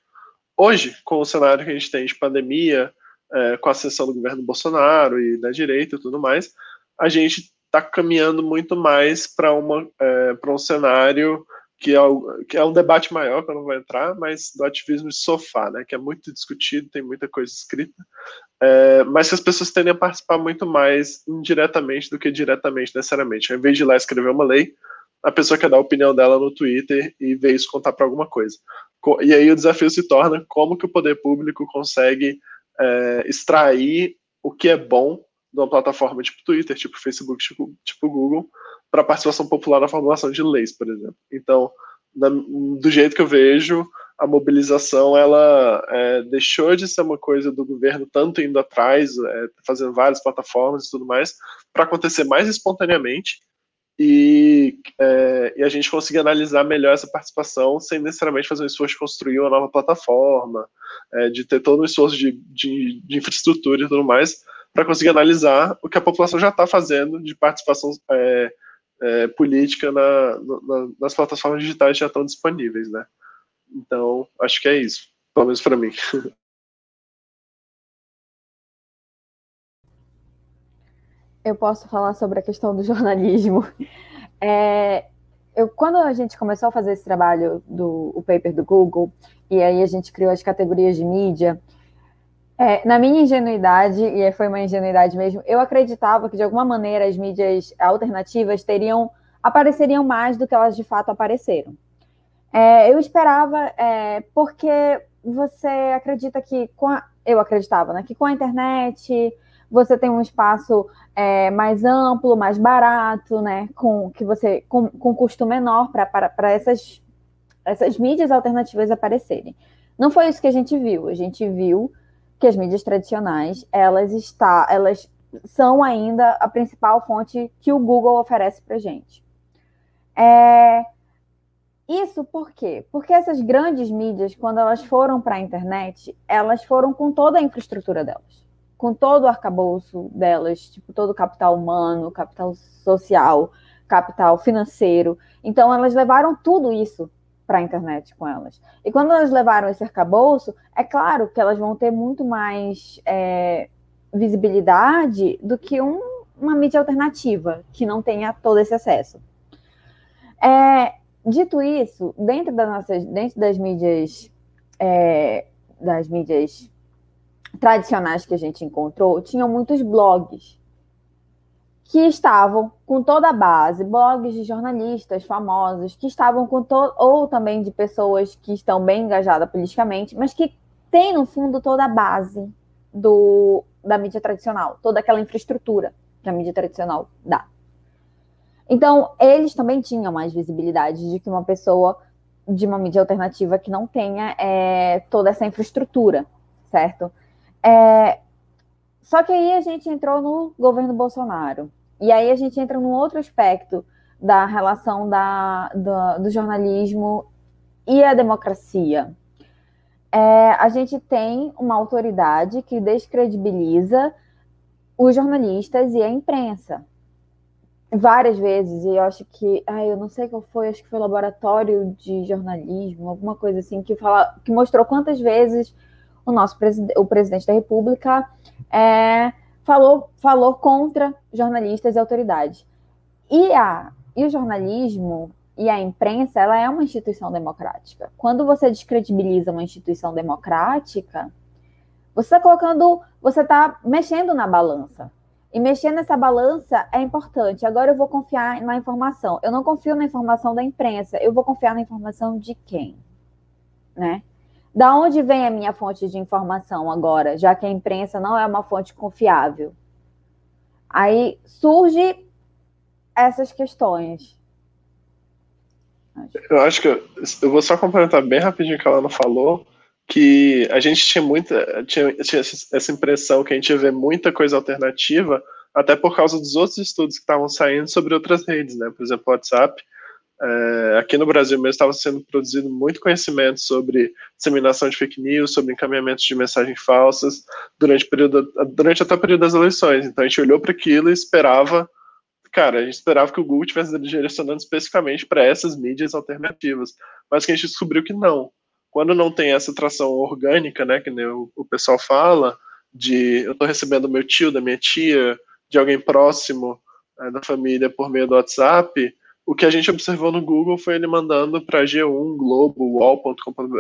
Hoje, com o cenário que a gente tem de pandemia, é, com a ascensão do governo Bolsonaro e da direita e tudo mais, a gente está caminhando muito mais para é, um cenário que é, que é um debate maior, que eu não vou entrar, mas do ativismo de sofá, né, que é muito discutido, tem muita coisa escrita, é, mas que as pessoas tendem a participar muito mais indiretamente do que diretamente, necessariamente. Ao invés de ir lá escrever uma lei, a pessoa quer dar a opinião dela no Twitter e ver isso contar para alguma coisa. E aí o desafio se torna como que o poder público consegue é, extrair o que é bom de uma plataforma tipo Twitter, tipo Facebook, tipo, tipo Google, para participação popular na formulação de leis, por exemplo. Então, do jeito que eu vejo, a mobilização ela é, deixou de ser uma coisa do governo tanto indo atrás, é, fazendo várias plataformas e tudo mais, para acontecer mais espontaneamente e, é, e, a gente conseguir analisar melhor essa participação sem necessariamente fazer um esforço de construir uma nova plataforma, é, de ter todo um esforço de, de, de infraestrutura e tudo mais, para conseguir analisar o que a população já está fazendo de participação é, é, política na, na, nas plataformas digitais que já estão disponíveis, né? Então, acho que é isso, pelo menos para mim. [laughs] Eu posso falar sobre a questão do jornalismo. [laughs] É, eu, quando a gente começou a fazer esse trabalho do o paper do Google, e aí a gente criou as categorias de mídia, é, na minha ingenuidade, e foi uma ingenuidade mesmo, eu acreditava que de alguma maneira as mídias alternativas teriam apareceriam mais do que elas de fato apareceram. É, eu esperava, é, porque você acredita que com a, eu acreditava, né, que com a internet você tem um espaço é, mais amplo, mais barato, né, com que você com, com custo menor para essas essas mídias alternativas aparecerem. Não foi isso que a gente viu. A gente viu que as mídias tradicionais elas está, elas são ainda a principal fonte que o Google oferece para gente. É, isso por quê? Porque essas grandes mídias, quando elas foram para a internet, elas foram com toda a infraestrutura delas, com todo o arcabouço delas, tipo todo o capital humano, capital social, capital financeiro. Então, elas levaram tudo isso para a internet com elas. E quando elas levaram esse arcabouço, é claro que elas vão ter muito mais é, visibilidade do que um, uma mídia alternativa que não tenha todo esse acesso. É, dito isso, dentro das nossas, dentro das mídias, é, das mídias tradicionais que a gente encontrou, tinham muitos blogs que estavam com toda a base, blogs de jornalistas famosos, que estavam com todo, ou também de pessoas que estão bem engajadas politicamente, mas que têm no fundo toda a base do, da mídia tradicional, toda aquela infraestrutura que a mídia tradicional dá. Então, eles também tinham mais visibilidade de que uma pessoa de uma mídia alternativa que não tenha é, toda essa infraestrutura, certo? É, só que aí a gente entrou no governo Bolsonaro. E aí a gente entra num outro aspecto da relação da, do, do jornalismo e a democracia. É, a gente tem uma autoridade que descredibiliza os jornalistas e a imprensa várias vezes, e eu acho que, ai, eu não sei qual foi, acho que foi laboratório de jornalismo, alguma coisa assim, que, fala, que mostrou quantas vezes o nosso presidente, o presidente da República é, falou, falou contra jornalistas e autoridades. E, a, e o jornalismo e a imprensa, ela é uma instituição democrática. Quando você descredibiliza uma instituição democrática, você está colocando, você está mexendo na balança. E mexer nessa balança é importante. Agora eu vou confiar na informação. Eu não confio na informação da imprensa, eu vou confiar na informação de quem? Né? Da onde vem a minha fonte de informação agora, já que a imprensa não é uma fonte confiável? Aí surge essas questões. Eu acho que eu, eu vou só complementar bem rapidinho o que ela não falou, que a gente tinha muita tinha, tinha essa impressão que a gente ia ver muita coisa alternativa, até por causa dos outros estudos que estavam saindo sobre outras redes, né? Por exemplo, o WhatsApp. É, aqui no Brasil mesmo estava sendo produzido muito conhecimento sobre disseminação de fake news, sobre encaminhamentos de mensagens falsas durante, período, durante até o período das eleições. Então a gente olhou para aquilo e esperava, cara, a gente esperava que o Google estivesse direcionando especificamente para essas mídias alternativas, mas que a gente descobriu que não quando não tem essa tração orgânica, né, que o, o pessoal fala, de eu estou recebendo meu tio, da minha tia, de alguém próximo é, da família por meio do WhatsApp, o que a gente observou no Google foi ele mandando para G1, Globo,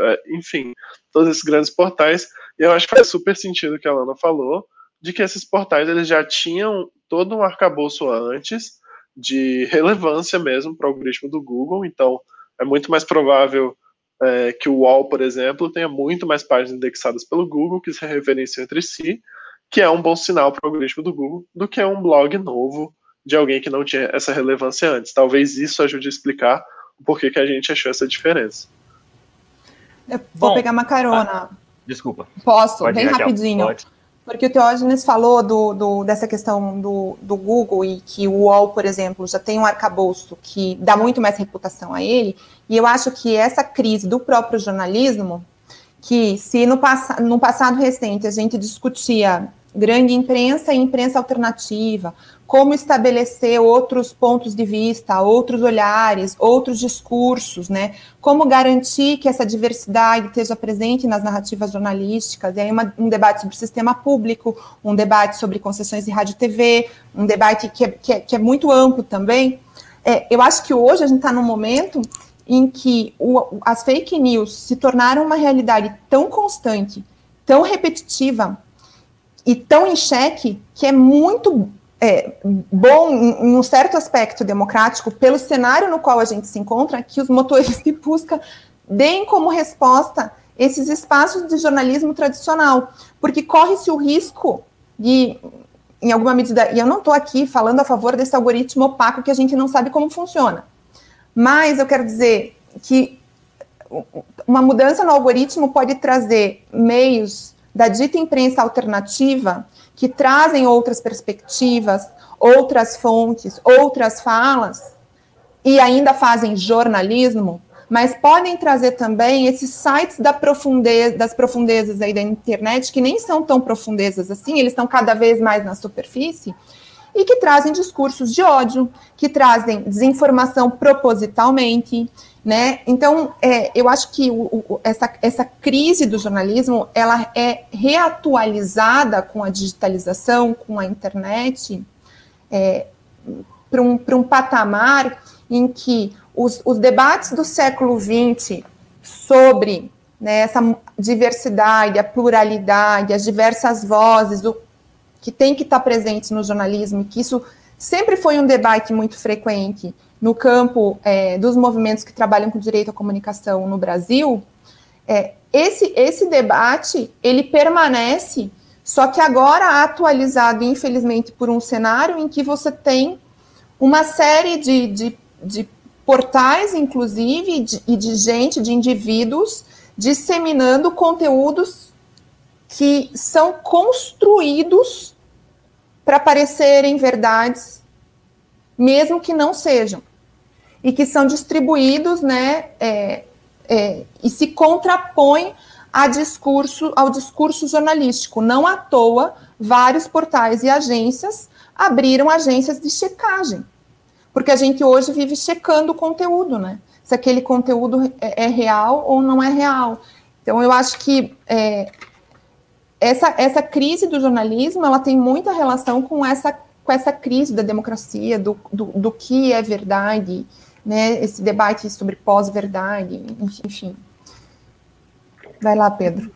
é, enfim, todos esses grandes portais, e eu acho que faz super sentido o que a Lana falou, de que esses portais eles já tinham todo um arcabouço antes, de relevância mesmo para o algoritmo do Google, então é muito mais provável é, que o UOL, por exemplo, tenha muito mais páginas indexadas pelo Google que se referenciam entre si, que é um bom sinal para o algoritmo do Google, do que um blog novo de alguém que não tinha essa relevância antes. Talvez isso ajude a explicar o porquê que a gente achou essa diferença. Eu vou bom, pegar uma carona. Ah, desculpa. Posso? Pode bem ir, rapidinho. Pode. Porque o Teógenes falou do, do, dessa questão do, do Google e que o UOL, por exemplo, já tem um arcabouço que dá muito mais reputação a ele, e eu acho que essa crise do próprio jornalismo, que se no, pass no passado recente a gente discutia grande imprensa e imprensa alternativa, como estabelecer outros pontos de vista, outros olhares, outros discursos, né? Como garantir que essa diversidade esteja presente nas narrativas jornalísticas. E aí uma, um debate sobre sistema público, um debate sobre concessões de rádio e TV, um debate que é, que é, que é muito amplo também. É, eu acho que hoje a gente está num momento em que o, as fake news se tornaram uma realidade tão constante, tão repetitiva e tão em xeque que é muito é, bom em um certo aspecto democrático, pelo cenário no qual a gente se encontra, que os motores de busca deem como resposta esses espaços de jornalismo tradicional, porque corre-se o risco de, em alguma medida, e eu não estou aqui falando a favor desse algoritmo opaco que a gente não sabe como funciona, mas eu quero dizer que uma mudança no algoritmo pode trazer meios da dita imprensa alternativa, que trazem outras perspectivas, outras fontes, outras falas, e ainda fazem jornalismo, mas podem trazer também esses sites da profundeza, das profundezas aí da internet, que nem são tão profundezas assim, eles estão cada vez mais na superfície, e que trazem discursos de ódio, que trazem desinformação propositalmente, né? Então, é, eu acho que o, o, essa, essa crise do jornalismo, ela é reatualizada com a digitalização, com a internet, é, para um, um patamar em que os, os debates do século XX sobre né, essa diversidade, a pluralidade, as diversas vozes, o, que tem que estar presentes no jornalismo, que isso sempre foi um debate muito frequente no campo é, dos movimentos que trabalham com direito à comunicação no Brasil, é, esse, esse debate ele permanece, só que agora atualizado, infelizmente, por um cenário em que você tem uma série de, de, de portais, inclusive, de, e de gente, de indivíduos, disseminando conteúdos que são construídos para parecerem verdades, mesmo que não sejam, e que são distribuídos, né, é, é, e se contrapõem a discurso, ao discurso jornalístico. Não à toa, vários portais e agências abriram agências de checagem, porque a gente hoje vive checando o conteúdo, né? Se aquele conteúdo é, é real ou não é real. Então, eu acho que é, essa, essa crise do jornalismo ela tem muita relação com essa, com essa crise da democracia, do, do, do que é verdade, né? Esse debate sobre pós-verdade, enfim. Vai lá, Pedro.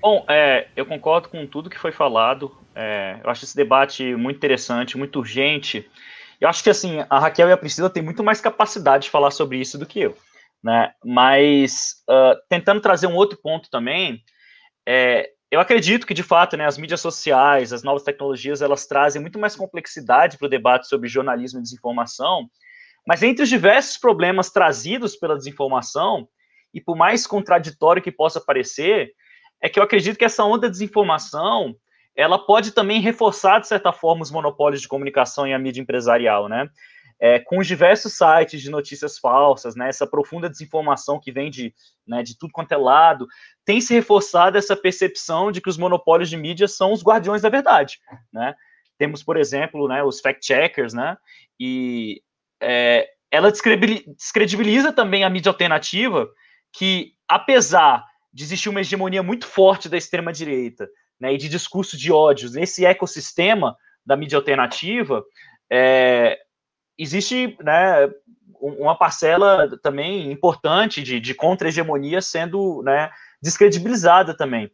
Bom, é, eu concordo com tudo que foi falado. É, eu acho esse debate muito interessante, muito urgente. Eu acho que assim a Raquel e a Priscila têm muito mais capacidade de falar sobre isso do que eu, né? Mas uh, tentando trazer um outro ponto também, é, eu acredito que, de fato, né, as mídias sociais, as novas tecnologias, elas trazem muito mais complexidade para o debate sobre jornalismo e desinformação, mas entre os diversos problemas trazidos pela desinformação, e por mais contraditório que possa parecer, é que eu acredito que essa onda de desinformação, ela pode também reforçar, de certa forma, os monopólios de comunicação e a mídia empresarial, né? é, com os diversos sites de notícias falsas, né, essa profunda desinformação que vem de, né, de tudo quanto é lado, tem se reforçado essa percepção de que os monopólios de mídia são os guardiões da verdade, né? Temos, por exemplo, né, os fact-checkers, né, e é, ela descredibiliza também a mídia alternativa, que, apesar de existir uma hegemonia muito forte da extrema-direita, né, e de discurso de ódios nesse ecossistema da mídia alternativa, é, existe né, uma parcela também importante de, de contra-hegemonia sendo né, descredibilizada também.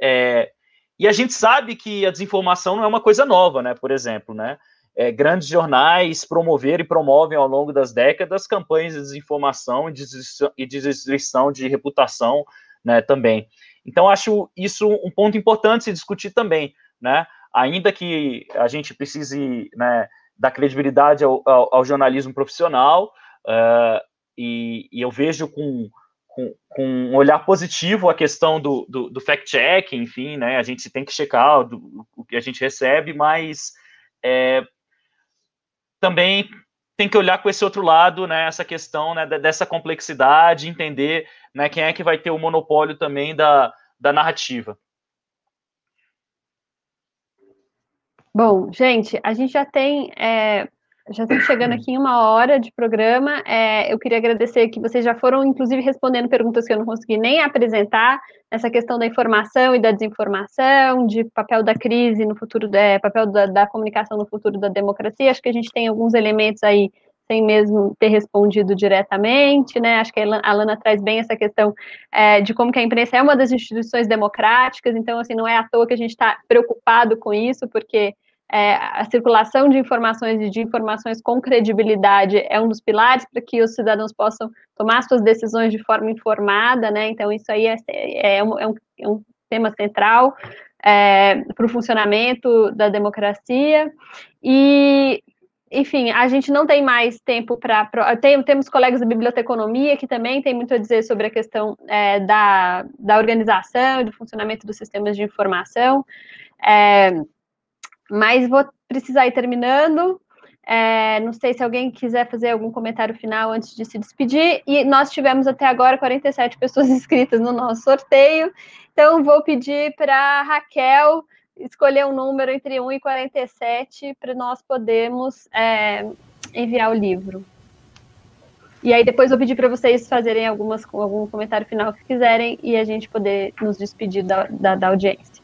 É, e a gente sabe que a desinformação não é uma coisa nova, né? Por exemplo, né? É, grandes jornais promoveram e promovem ao longo das décadas campanhas de desinformação e de destruição de reputação né, também. Então, acho isso um ponto importante se discutir também, né? Ainda que a gente precise né, dar credibilidade ao, ao, ao jornalismo profissional, uh, e, e, eu vejo com, com, com, um olhar positivo a questão do, do, do fact-check, enfim, né, a gente tem que checar do, o que a gente recebe, mas é, também tem que olhar com esse outro lado, né, essa questão né, dessa complexidade, entender né, quem é que vai ter o monopólio também da, da narrativa. Bom, gente, a gente já tem. É, já estamos chegando aqui em uma hora de programa. É, eu queria agradecer que vocês já foram, inclusive, respondendo perguntas que eu não consegui nem apresentar, essa questão da informação e da desinformação, de papel da crise no futuro, é, papel da, da comunicação no futuro da democracia. Acho que a gente tem alguns elementos aí sem mesmo ter respondido diretamente, né? Acho que a Alana traz bem essa questão é, de como que a imprensa é uma das instituições democráticas, então, assim, não é à toa que a gente está preocupado com isso, porque é, a circulação de informações e de informações com credibilidade é um dos pilares para que os cidadãos possam tomar suas decisões de forma informada, né? Então, isso aí é, é, um, é um, é um tema central é, para o funcionamento da democracia. E enfim, a gente não tem mais tempo para. Tem, temos colegas da biblioteconomia que também tem muito a dizer sobre a questão é, da, da organização do funcionamento dos sistemas de informação. É, mas vou precisar ir terminando. É, não sei se alguém quiser fazer algum comentário final antes de se despedir. E nós tivemos até agora 47 pessoas [laughs] inscritas no nosso sorteio. Então, vou pedir para Raquel escolher um número entre 1 e 47 para nós podermos é, enviar o livro. E aí depois eu pedir para vocês fazerem algumas, algum comentário final que quiserem e a gente poder nos despedir da, da, da audiência.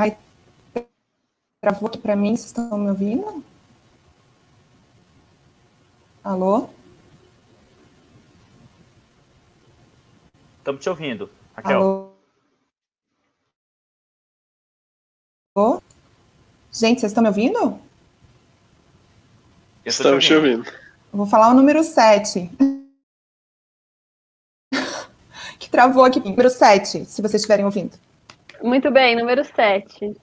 Ai, travou aqui para mim, vocês estão me ouvindo? Alô? Estamos te ouvindo, Raquel. Alô? Gente, vocês estão me ouvindo? Estamos te ouvindo. Vou falar o número 7. [laughs] que travou aqui. Número 7, se vocês estiverem ouvindo. Muito bem, número 7.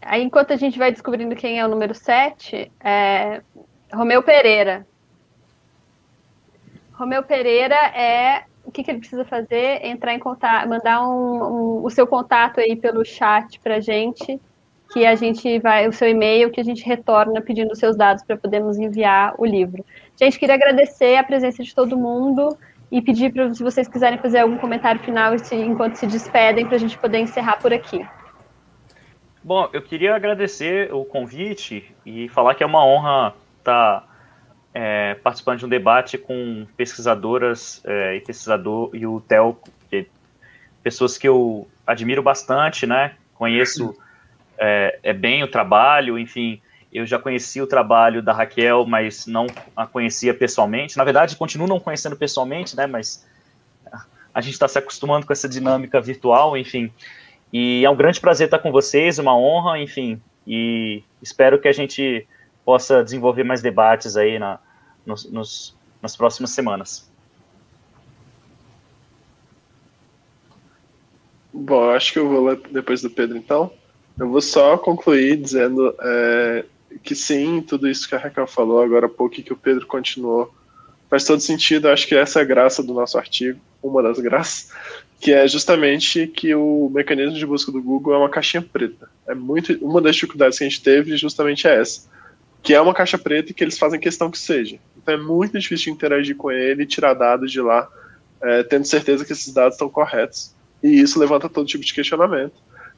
Aí, enquanto a gente vai descobrindo quem é o número 7, é Romeu Pereira. Romeu Pereira é o que, que, ele precisa fazer? Entrar em contato, mandar um, um, o seu contato aí pelo chat para gente, que a gente vai, o seu e-mail, que a gente retorna pedindo os seus dados para podermos enviar o livro. Gente, queria agradecer a presença de todo mundo e pedir para se vocês quiserem fazer algum comentário final enquanto se despedem, para a gente poder encerrar por aqui. Bom, eu queria agradecer o convite e falar que é uma honra estar tá é, participando de um debate com pesquisadoras é, e pesquisador e o Theo, pessoas que eu admiro bastante, né? Conheço é, é, bem o trabalho, enfim, eu já conheci o trabalho da Raquel, mas não a conhecia pessoalmente. Na verdade, continuo não conhecendo pessoalmente, né? Mas a gente está se acostumando com essa dinâmica virtual, enfim. E é um grande prazer estar com vocês, uma honra, enfim. E espero que a gente possa desenvolver mais debates aí na, nos, nos, nas próximas semanas. Bom, acho que eu vou ler depois do Pedro, então. Eu vou só concluir dizendo é, que sim, tudo isso que a Raquel falou agora há pouco e que o Pedro continuou faz todo sentido. Acho que essa é a graça do nosso artigo, uma das graças, que é justamente que o mecanismo de busca do Google é uma caixinha preta. É muito uma das dificuldades que a gente teve justamente é essa que é uma caixa preta e que eles fazem questão que seja. Então é muito difícil interagir com ele tirar dados de lá, é, tendo certeza que esses dados estão corretos. E isso levanta todo tipo de questionamento,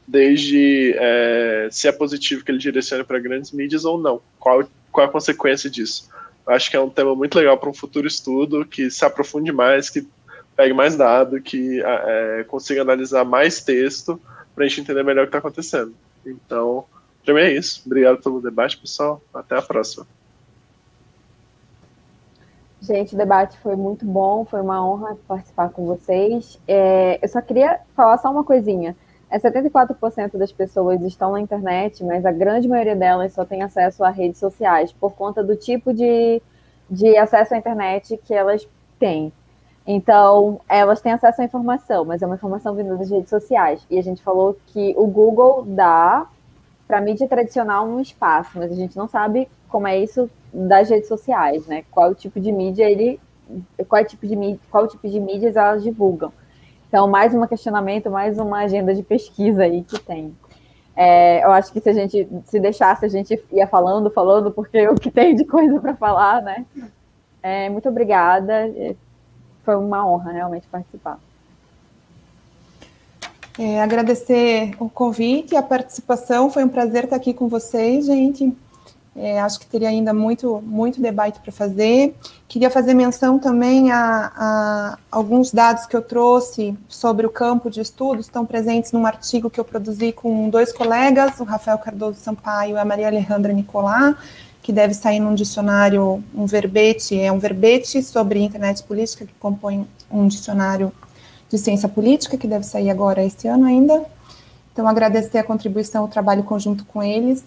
desde é, se é positivo que ele direcione para grandes mídias ou não. Qual, qual a consequência disso? Acho que é um tema muito legal para um futuro estudo que se aprofunde mais, que pegue mais dado, que é, consiga analisar mais texto para a gente entender melhor o que está acontecendo. Então, para mim é isso. Obrigado pelo debate, pessoal. Até a próxima. Gente, o debate foi muito bom, foi uma honra participar com vocês. É, eu só queria falar só uma coisinha. É 74% das pessoas estão na internet, mas a grande maioria delas só tem acesso a redes sociais, por conta do tipo de, de acesso à internet que elas têm. Então, elas têm acesso à informação, mas é uma informação vinda das redes sociais. E a gente falou que o Google dá para a mídia tradicional um espaço, mas a gente não sabe como é isso das redes sociais, né? Qual tipo de mídia ele, qual tipo de mídia, qual tipo de mídias elas divulgam. Então, mais um questionamento, mais uma agenda de pesquisa aí que tem. É, eu acho que se a gente se deixasse, a gente ia falando, falando, porque o que tem de coisa para falar, né? É, muito obrigada. Foi uma honra realmente participar. É, agradecer o convite e a participação. Foi um prazer estar aqui com vocês, gente. É, acho que teria ainda muito, muito debate para fazer. Queria fazer menção também a, a, alguns dados que eu trouxe sobre o campo de estudos, estão presentes num artigo que eu produzi com dois colegas, o Rafael Cardoso Sampaio e a Maria Alejandra Nicolá, que deve sair num dicionário, um verbete, é um verbete sobre internet política, que compõe um dicionário de Ciência Política, que deve sair agora este ano ainda. Então, agradecer a contribuição, o trabalho conjunto com eles.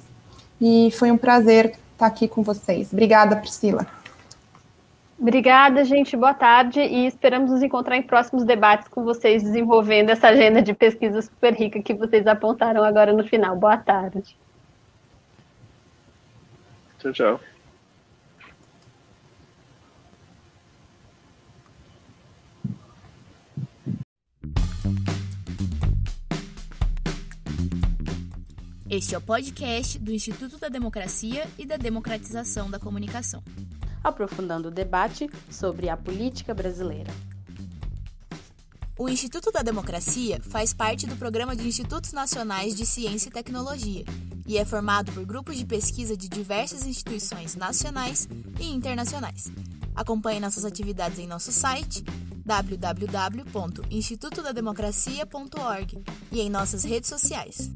E foi um prazer estar aqui com vocês. Obrigada, Priscila. Obrigada, gente. Boa tarde e esperamos nos encontrar em próximos debates com vocês, desenvolvendo essa agenda de pesquisa super rica que vocês apontaram agora no final. Boa tarde. Tchau, tchau. Este é o podcast do Instituto da Democracia e da Democratização da Comunicação. Aprofundando o debate sobre a política brasileira. O Instituto da Democracia faz parte do Programa de Institutos Nacionais de Ciência e Tecnologia e é formado por grupos de pesquisa de diversas instituições nacionais e internacionais. Acompanhe nossas atividades em nosso site www.institutodademocracia.org e em nossas redes sociais.